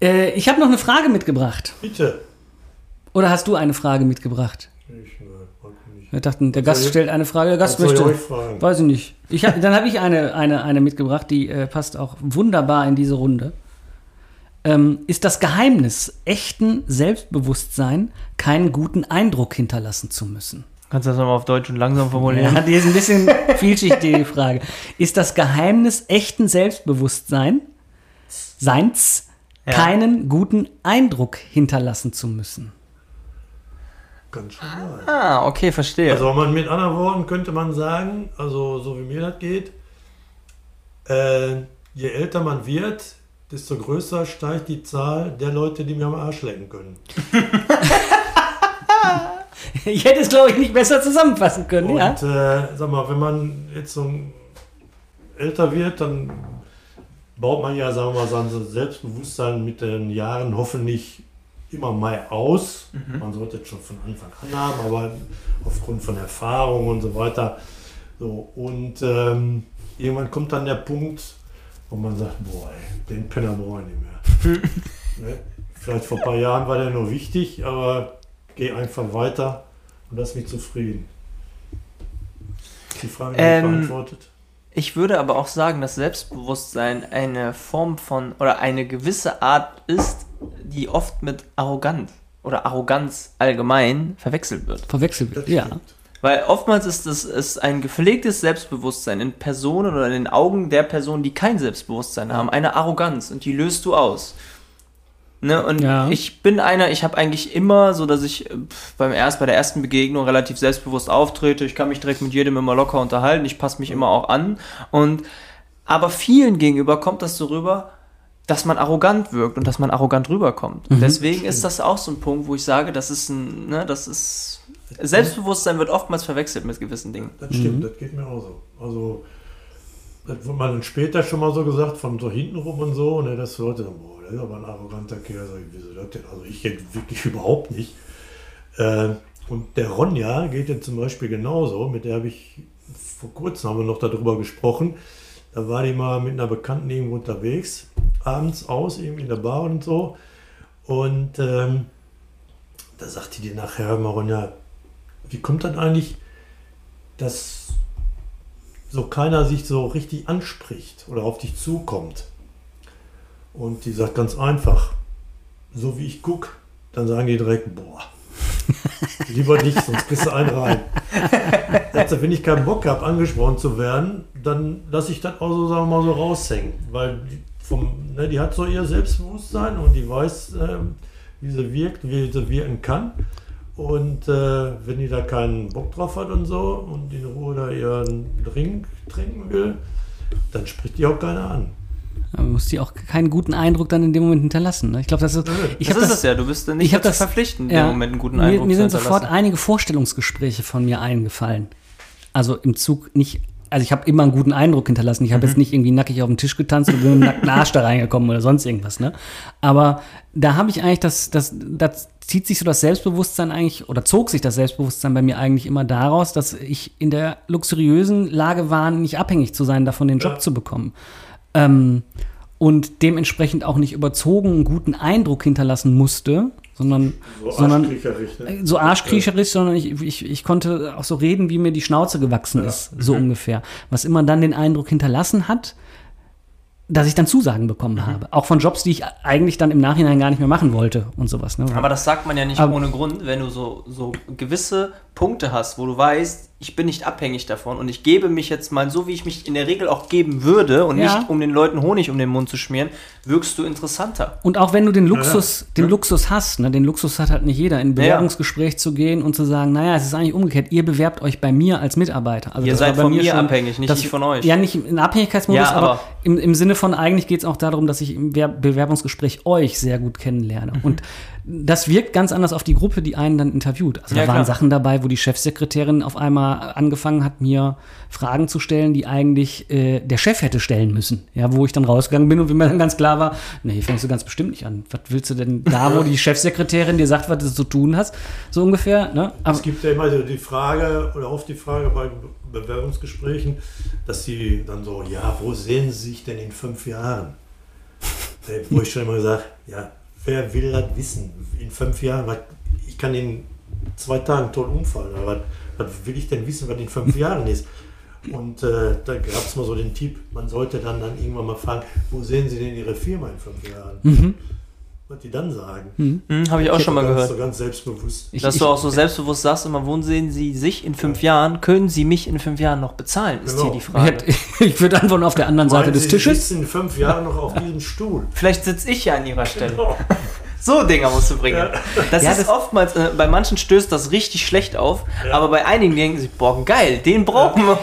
Äh, ich habe noch eine Frage mitgebracht. Bitte. Oder hast du eine Frage mitgebracht? Ich. Wir dachten, der Gast ich- stellt eine Frage, der Gast ich möchte. fragen? Weiß ich nicht. Ich hab, dann habe ich eine, eine, eine mitgebracht, die äh, passt auch wunderbar in diese Runde. Ähm, ist das Geheimnis echten Selbstbewusstsein, keinen guten Eindruck hinterlassen zu müssen? Kannst du das nochmal auf Deutsch und langsam formulieren? Ja, die ist ein bisschen vielschichtig, die Frage. Ist das Geheimnis echten Selbstbewusstsein, Seins, Ja. keinen guten Eindruck hinterlassen zu müssen? Ganz schön sein. Ah, okay, verstehe. Also man, mit anderen Worten könnte man sagen, also so wie mir das geht, äh, je älter man wird, desto größer steigt die Zahl der Leute, die mir am Arsch lecken können. Ich hätte es, glaube ich, nicht besser zusammenfassen können, Und ja? äh, sag mal, wenn man jetzt so älter wird, dann baut man ja, sagen wir mal, sein Selbstbewusstsein mit den Jahren hoffentlich immer mehr aus. Man sollte es schon von Anfang an haben, aber aufgrund von Erfahrung und so weiter. So, und ähm, irgendwann kommt dann der Punkt, wo man sagt, boah, ey, den Penner brauche ich nicht mehr. ne? Vielleicht vor ein paar Jahren war der nur wichtig, aber geh einfach weiter und lass mich zufrieden. Die Frage ähm, beantwortet. Ich würde aber auch sagen, dass Selbstbewusstsein eine Form von oder eine gewisse Art ist, die oft mit arrogant oder Arroganz allgemein verwechselt wird. Verwechselt wird, ja. Weil oftmals ist es ist ein gepflegtes Selbstbewusstsein in Personen oder in den Augen der Personen, die kein Selbstbewusstsein haben, eine Arroganz und die löst du aus. Ne? Und Ja. ich bin einer, ich habe eigentlich immer so, dass ich äh, beim erst bei der ersten Begegnung relativ selbstbewusst auftrete. Ich kann mich direkt mit jedem immer locker unterhalten. Ich passe mich immer auch an. Und aber vielen gegenüber kommt das so rüber, dass man arrogant wirkt und dass man arrogant rüberkommt. Und deswegen ist das auch so ein Punkt, wo ich sage, das ist ein, ne, das ist Selbstbewusstsein wird oftmals verwechselt mit gewissen Dingen. Das stimmt, das geht mir auch so. Also, das wurde man dann später schon mal so gesagt, von so hintenrum und so, ne, dass Leute sagen, boah, der ist aber ein arroganter Kerl. Sag ich, wieso das denn? Also, ich jetzt wirklich überhaupt nicht. Äh, und der Ronja geht jetzt zum Beispiel genauso, mit der habe ich vor kurzem haben wir noch darüber gesprochen. Da war die mal mit einer Bekannten irgendwo unterwegs, abends aus, eben in der Bar und so. Und ähm, da sagte die nachher, mal, Ronja, wie kommt das eigentlich, dass so keiner sich so richtig anspricht oder auf dich zukommt? Und die sagt ganz einfach, so wie ich gucke, dann sagen die direkt, boah, lieber nicht, sonst kriegst du einen rein. Also, wenn ich keinen Bock habe, angesprochen zu werden, dann lasse ich das auch so, sagen wir mal, so raushängen. Weil die, vom, ne, die hat so ihr Selbstbewusstsein und die weiß, ähm, wie sie wirkt, wie sie wirken kann. Und äh, wenn die da keinen Bock drauf hat und so und in Ruhe da ihren Drink trinken will, dann spricht die auch keiner an. Man muss die auch keinen guten Eindruck dann in dem Moment hinterlassen. Ne? Ich glaube, das ist. Ich das ist es ja, du bist ich nicht hab dazu das- verpflichtend, in ja, dem Moment einen guten mir, Eindruck mir zu sind sofort hinterlassen. einige Vorstellungsgespräche von mir eingefallen. Also im Zug nicht. Also ich habe immer einen guten Eindruck hinterlassen. Ich habe Mhm. jetzt nicht irgendwie nackig auf den Tisch getanzt und bin mit dem nackten Arsch da reingekommen oder sonst irgendwas. Ne? Aber da habe ich eigentlich das, das, das zieht sich so das Selbstbewusstsein eigentlich oder zog sich das Selbstbewusstsein bei mir eigentlich immer daraus, dass ich in der luxuriösen Lage war, nicht abhängig zu sein, davon den Job Ja. zu bekommen. Ähm, und dementsprechend auch nicht überzogen einen guten Eindruck hinterlassen musste, sondern So sondern ne? so arschkriecherisch, sondern ich, ich, ich konnte auch so reden, wie mir die Schnauze gewachsen ist, so ungefähr. Was immer dann den Eindruck hinterlassen hat, dass ich dann Zusagen bekommen habe. Auch von Jobs, die ich eigentlich dann im Nachhinein gar nicht mehr machen wollte und sowas. Ne? Aber das sagt man ja nicht Aber- ohne Grund, wenn du so, so gewisse Punkte hast, wo du weißt, ich bin nicht abhängig davon und ich gebe mich jetzt mal so, wie ich mich in der Regel auch geben würde und Ja. nicht um den Leuten Honig um den Mund zu schmieren, wirkst du interessanter. Und auch wenn du den Luxus, den Luxus hast, ne, den Luxus hat halt nicht jeder, in ein Bewerbungsgespräch zu gehen und zu sagen, naja, es ist eigentlich umgekehrt, ihr bewerbt euch bei mir als Mitarbeiter. Also Ihr seid von mir mir schon- abhängig, nicht das- ich von euch. Ja, nicht in Abhängigkeitsmodus, Ja, aber, aber- im, im Sinne von, eigentlich geht es auch darum, dass ich im Wer- Bewerbungsgespräch euch sehr gut kennenlerne. Mhm. Und das wirkt ganz anders auf die Gruppe, die einen dann interviewt. Also Ja, da waren klar. Sachen dabei, wo die Chefsekretärin auf einmal angefangen hat, mir Fragen zu stellen, die eigentlich äh, der Chef hätte stellen müssen. Ja, wo ich dann rausgegangen bin und wie mir dann ganz klar war, nee, fängst du ganz bestimmt nicht an. Was willst du denn da, wo die Chefsekretärin dir sagt, was du zu tun hast, so ungefähr. Ne? Es gibt ja immer so die Frage, oder oft die Frage bei Be- Bewerbungsgesprächen, dass sie dann so, ja, wo sehen Sie sich denn in fünf Jahren? Äh, Wo ich schon immer gesagt, ja, wer will das wissen? In fünf Jahren, ich kann in zwei Tagen tot umfallen, aber was, will ich denn wissen, was in fünf Jahren ist? Und äh, da gab es mal so den Tipp, man sollte dann, dann irgendwann mal fragen, wo sehen Sie denn Ihre Firma in fünf Jahren? Was die dann sagen. Hm, Habe ich auch schon mal ganz, gehört. So ganz selbstbewusst. Ich- Dass ich- du auch so selbstbewusst sagst, immer, wo sehen sie sich in fünf Jahren? Können sie mich in fünf Jahren noch bezahlen? Ist Genau. hier die ich, Frage. ich würde antworten auf der anderen Seite Meinen des Sie, Tisches. Sie sitzen in fünf Jahren noch auf diesem Stuhl. Vielleicht sitze ich ja an ihrer Stelle. So Dinger musst du bringen. Das Ja, ist das- oftmals, äh, bei manchen stößt das richtig schlecht auf, aber bei einigen denken sie, boah, geil, den brauchen wir.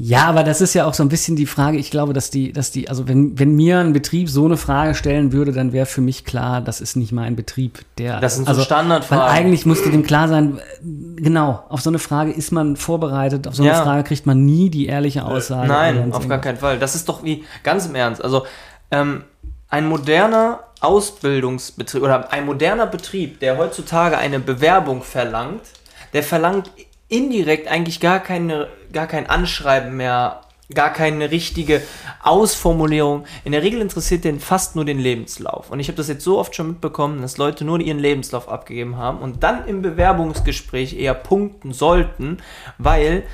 Ja, aber das ist ja auch so ein bisschen die Frage. Ich glaube, dass die, dass die, also wenn, wenn mir ein Betrieb so eine Frage stellen würde, dann wäre für mich klar, das ist nicht mein Betrieb, der. Das sind so also, Standardfragen. Weil eigentlich müsste dem klar sein, äh, genau, auf so eine Frage ist man vorbereitet, auf so eine Ja. Frage kriegt man nie die ehrliche Aussage. Nein, auf gar keinen Fall. Das ist doch wie, ganz im Ernst, also ähm, ein moderner Ausbildungsbetrieb oder ein moderner Betrieb, der heutzutage eine Bewerbung verlangt, der verlangt indirekt eigentlich gar keine, gar kein Anschreiben mehr, gar keine richtige Ausformulierung. In der Regel interessiert den fast nur den Lebenslauf. Und ich habe das jetzt so oft schon mitbekommen, dass Leute nur ihren Lebenslauf abgegeben haben und dann im Bewerbungsgespräch eher punkten sollten, weil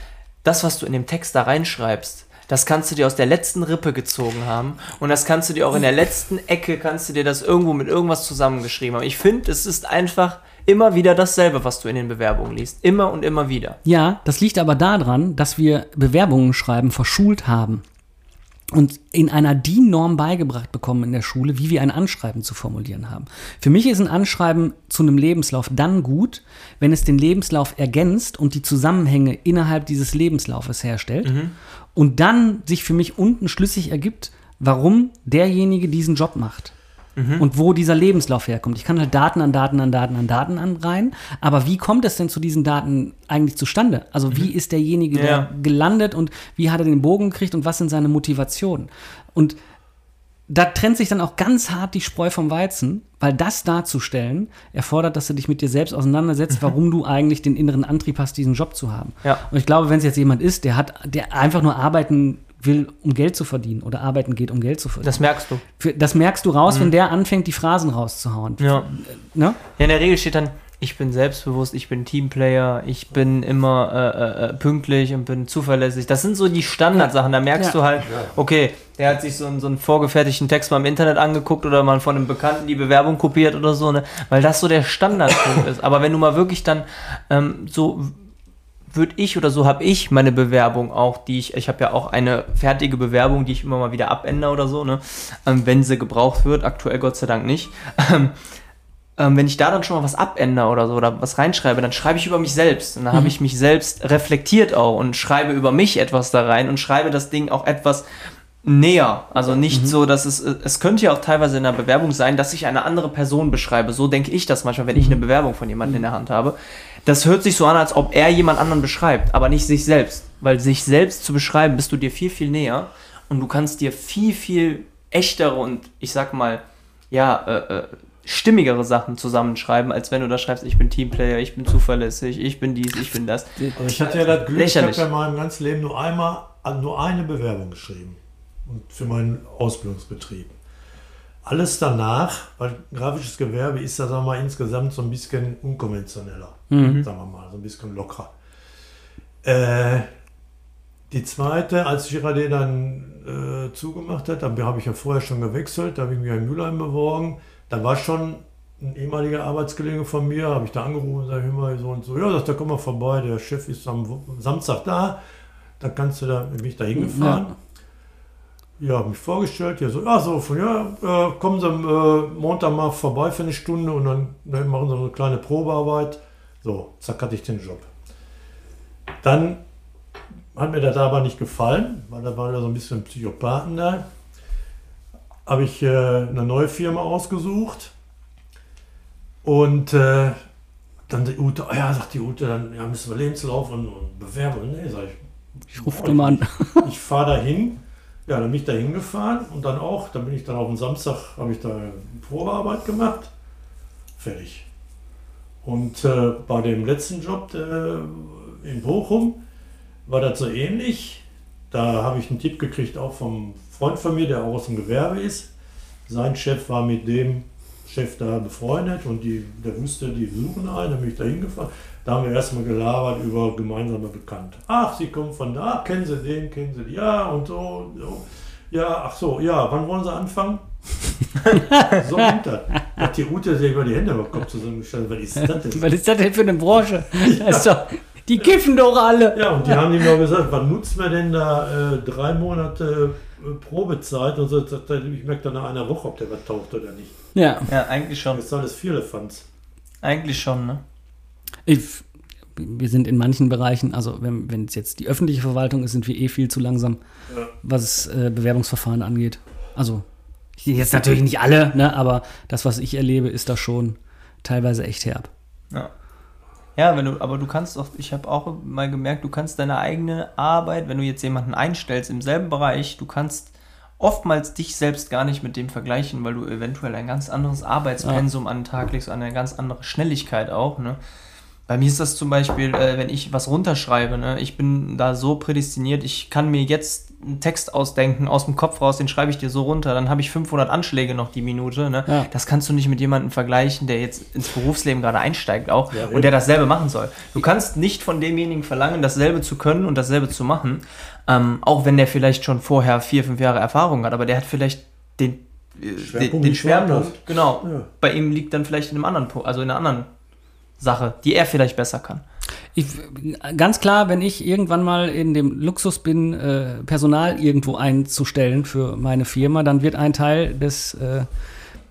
das, was du in dem Text da reinschreibst, das kannst du dir aus der letzten Rippe gezogen haben und das kannst du dir auch in der letzten Ecke, kannst du dir das irgendwo mit irgendwas zusammengeschrieben haben. Ich finde, es ist einfach immer wieder dasselbe, was du in den Bewerbungen liest. Immer und immer wieder. Ja, das liegt aber daran, dass wir Bewerbungen schreiben verschult haben und in einer DIN-Norm beigebracht bekommen in der Schule, wie wir ein Anschreiben zu formulieren haben. Für mich ist ein Anschreiben zu einem Lebenslauf dann gut, wenn es den Lebenslauf ergänzt und die Zusammenhänge innerhalb dieses Lebenslaufes herstellt und dann sich für mich unten schlüssig ergibt, warum derjenige diesen Job macht. Und wo dieser Lebenslauf herkommt. Ich kann halt Daten an Daten an Daten an Daten anreihen, aber wie kommt es denn zu diesen Daten eigentlich zustande? Also wie ist derjenige Ja. da gelandet und wie hat er den Bogen gekriegt und was sind seine Motivationen? Und da trennt sich dann auch ganz hart die Spreu vom Weizen, weil das darzustellen erfordert, dass du dich mit dir selbst auseinandersetzt, warum du eigentlich den inneren Antrieb hast, diesen Job zu haben. Ja. Und ich glaube, wenn es jetzt jemand ist, der hat, der einfach nur arbeiten will, um Geld zu verdienen oder arbeiten geht, um Geld zu verdienen. Das merkst du. Für, das merkst du raus, wenn der anfängt, die Phrasen rauszuhauen. Ja. Ne? Ja, in der Regel steht dann, ich bin selbstbewusst, ich bin Teamplayer, ich bin immer äh, äh, äh, pünktlich und bin zuverlässig. Das sind so die Standardsachen. Da merkst Ja. du halt, okay, der hat sich so einen, so einen vorgefertigten Text mal im Internet angeguckt oder mal von einem Bekannten die Bewerbung kopiert oder so, ne? weil das so der Standardpunkt ist. Aber wenn du mal wirklich dann ähm, so würde ich oder so habe ich meine Bewerbung auch, die ich, ich habe ja auch eine fertige Bewerbung, die ich immer mal wieder abändere oder so, ne? ähm, wenn sie gebraucht wird, aktuell Gott sei Dank nicht. Ähm, ähm, wenn ich da dann schon mal was abändere oder so oder was reinschreibe, dann schreibe ich über mich selbst. Und dann habe ich mich selbst reflektiert auch und schreibe über mich etwas da rein und schreibe das Ding auch etwas näher. Also nicht so, dass es, es könnte ja auch teilweise in der Bewerbung sein, dass ich eine andere Person beschreibe. So denke ich das manchmal, wenn ich eine Bewerbung von jemandem in der Hand habe. Das hört sich so an, als ob er jemand anderen beschreibt, aber nicht sich selbst. Weil sich selbst zu beschreiben, bist du dir viel, viel näher und du kannst dir viel, viel echtere und ich sag mal, ja, äh, äh, stimmigere Sachen zusammenschreiben, als wenn du da schreibst, ich bin Teamplayer, ich bin zuverlässig, ich bin dies, ich bin das. Also ich hatte ja das Glück, ich habe Lächerlich. ja in meinem ganzen Leben nur einmal, nur eine Bewerbung geschrieben. Und für meinen Ausbildungsbetrieb. Alles danach, weil grafisches Gewerbe ist ja, sagen wir mal, insgesamt so ein bisschen unkonventioneller. Mhm. Sagen wir mal, so ein bisschen lockerer. Äh, die zweite, als Girardet dann äh, zugemacht hat, da habe ich ja vorher schon gewechselt, da habe ich mich in Mülheim beworben. Da war schon ein ehemaliger Arbeitskollege von mir, habe ich da angerufen und sage immer so und so, ja, da komm mal vorbei, der Chef ist am Samstag da, da kannst du da, bin ich da hingefahren. Ja, habe mich vorgestellt, ja, so, ja, so, von, ja, äh, kommen Sie am äh, Montag mal vorbei für eine Stunde und dann, dann machen Sie eine kleine Probearbeit. So, zack, hatte ich den Job. Dann hat mir das aber nicht gefallen, weil da waren ja so ein bisschen Psychopathen da. Habe ich äh, eine neue Firma ausgesucht und äh, dann die Ute, oh ja, sagt die Ute, dann ja, müssen wir Lebenslauf und, und Bewerbung. Nee, sag ich, Ich rufe mal an. ich fahre dahin. Ja, dann bin ich da hingefahren und dann auch, dann bin ich dann auf dem Samstag, habe ich da Probearbeit gemacht. Fertig. Und äh, bei dem letzten Job äh, in Bochum war das so ähnlich. Da habe ich einen Tipp gekriegt, auch vom Freund von mir, der auch aus dem Gewerbe ist. Sein Chef war mit dem Chef da befreundet und die, der wusste, die suchen einen, dann bin ich da hingefahren. Da haben wir erstmal gelabert über gemeinsame Bekannte. Ach, Sie kommen von da, kennen Sie den, kennen Sie den, ja und so, so. Ja, ach so, ja, wann wollen Sie anfangen? so das. Hat die Ute sich über die Hände über den Kopf zusammengestellt. Was ist das denn? Was ist das denn für eine Branche? Doch, die kiffen doch alle. Ja, und die haben ihm noch gesagt, wann nutzt man denn da äh, drei Monate äh, Probezeit? Und so, ich merke dann nach einer Woche, ob der was taucht oder nicht. Ja. Ja, eigentlich schon. Das ist alles Vierlefanz. Eigentlich schon, ne? Ich, wir sind in manchen Bereichen, also wenn wenn es jetzt die öffentliche Verwaltung ist, sind wir eh viel zu langsam, Ja. was äh, Bewerbungsverfahren angeht. Also jetzt natürlich nicht alle, ne, aber das, was ich erlebe, ist da schon teilweise echt herb. Ja. Ja, wenn du, aber du kannst auch, ich habe auch mal gemerkt, du kannst deine eigene Arbeit, wenn du jetzt jemanden einstellst im selben Bereich, du kannst oftmals dich selbst gar nicht mit dem vergleichen, weil du eventuell ein ganz anderes Arbeitspensum an den Tag legst, eine ganz andere Schnelligkeit auch, ne? Bei mir ist das zum Beispiel, äh, wenn ich was runterschreibe, ne, ich bin da so prädestiniert, ich kann mir jetzt einen Text ausdenken, aus dem Kopf raus, den schreibe ich dir so runter, dann habe ich 500 Anschläge noch die Minute. Ne? Ja. Das kannst du nicht mit jemandem vergleichen, der jetzt ins Berufsleben gerade einsteigt auch Ja, und der dasselbe machen soll. Du kannst nicht von demjenigen verlangen, dasselbe zu können und dasselbe zu machen, ähm, auch wenn der vielleicht schon vorher vier, fünf Jahre Erfahrung hat, aber der hat vielleicht den, äh, den, Schwerpunkt den liegt Schwerpunkt. Genau. Ja. Bei ihm liegt dann vielleicht in einem anderen Punkt, also in einer anderen Sache, die er vielleicht besser kann. Ich, ganz klar, wenn ich irgendwann mal in dem Luxus bin, äh, Personal irgendwo einzustellen für meine Firma, dann wird ein Teil des äh,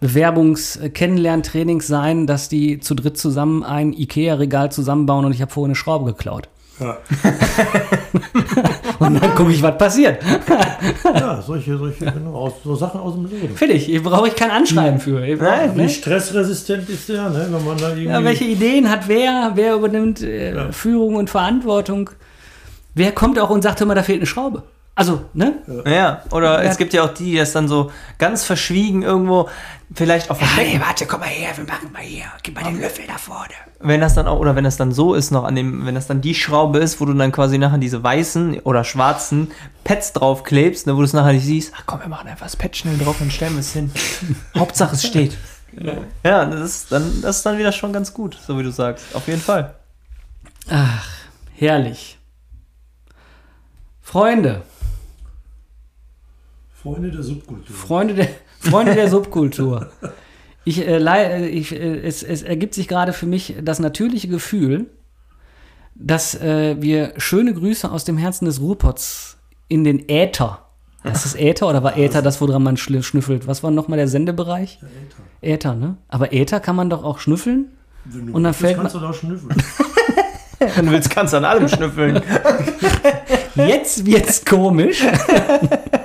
Bewerbungs-Kennenlerntrainings sein, dass die zu dritt zusammen ein IKEA-Regal zusammenbauen und ich habe vorher eine Schraube geklaut. Ja, Und dann gucke ich, was passiert. ja solche, solche genau, aus, so Sachen aus dem Leben. Fertig, hier brauche ich kein Anschreiben für. Ich Nein, Wie ne? stressresistent ist der, ne? wenn man da irgendwie... Ja, welche Ideen hat wer? Wer übernimmt äh, Ja. Führung und Verantwortung? Wer kommt auch und sagt immer, da fehlt eine Schraube? Also, ne? Ja, oder Ja. es gibt ja auch die, die das dann so ganz verschwiegen irgendwo vielleicht auch verstecken. warte, komm mal her, wir machen mal hier. Gib mal den Löffel da vorne. Wenn das dann auch, oder wenn das dann so ist noch an dem, wenn das dann die Schraube ist, wo du dann quasi nachher diese weißen oder schwarzen Pads draufklebst, ne, wo du es nachher nicht siehst, ach komm, wir machen einfach das Pad schnell drauf und stellen wir es hin. Hauptsache es steht. Ja, das ist, dann, das ist dann wieder schon ganz gut, so wie du sagst. Auf jeden Fall. Ach, herrlich. Freunde, Freunde der Subkultur. Freunde der, Freunde der Subkultur. Ich, äh, äh, ich, äh, es, es ergibt sich gerade für mich das natürliche Gefühl, dass äh, wir schöne Grüße aus dem Herzen des Ruhrpots in den Äther. Ist das Äther oder war Äther das, woran man schnüffelt? Was war nochmal der Sendebereich? Äther, ne? Aber Äther kann man doch auch schnüffeln? Wenn du Und dann fällt kannst du da schnüffeln. Wenn du willst, kannst du an allem schnüffeln. Jetzt wird's komisch.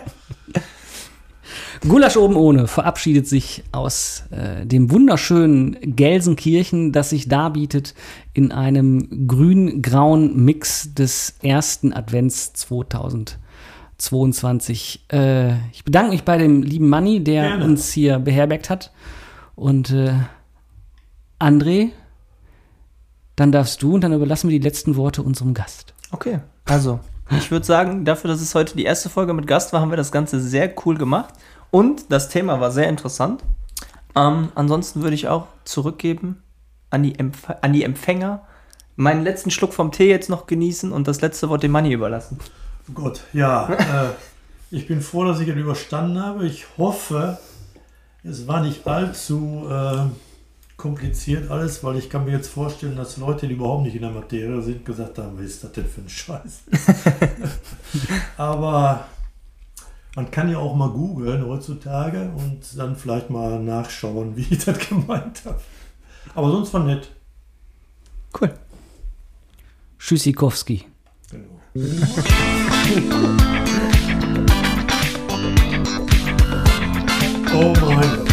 Gulasch oben ohne verabschiedet sich aus äh, dem wunderschönen Gelsenkirchen, das sich darbietet in einem grün-grauen Mix des ersten Advents 2022. Äh, ich bedanke mich bei dem lieben Manni, der Gerne. uns hier beherbergt hat. Und äh, André, dann darfst du und dann überlassen wir die letzten Worte unserem Gast. Okay, also, ich würde sagen, dafür, dass es heute die erste Folge mit Gast war, haben wir das Ganze sehr cool gemacht. Und das Thema war sehr interessant. Ähm, ansonsten würde ich auch zurückgeben an die, Empf an die Empfänger. Meinen letzten Schluck vom Tee jetzt noch genießen und das letzte Wort dem Money überlassen. Gut, ja. äh, ich bin froh, dass ich es überstanden habe. Ich hoffe, es war nicht allzu äh, kompliziert alles, weil ich kann mir jetzt vorstellen, dass Leute, die überhaupt nicht in der Materie sind, gesagt haben, was ist das denn für ein Scheiß? Aber man kann ja auch mal googeln heutzutage und dann vielleicht mal nachschauen, wie ich das gemeint habe. Aber sonst war nett. Cool. Tschüssikowski. Genau. oh mein Gott.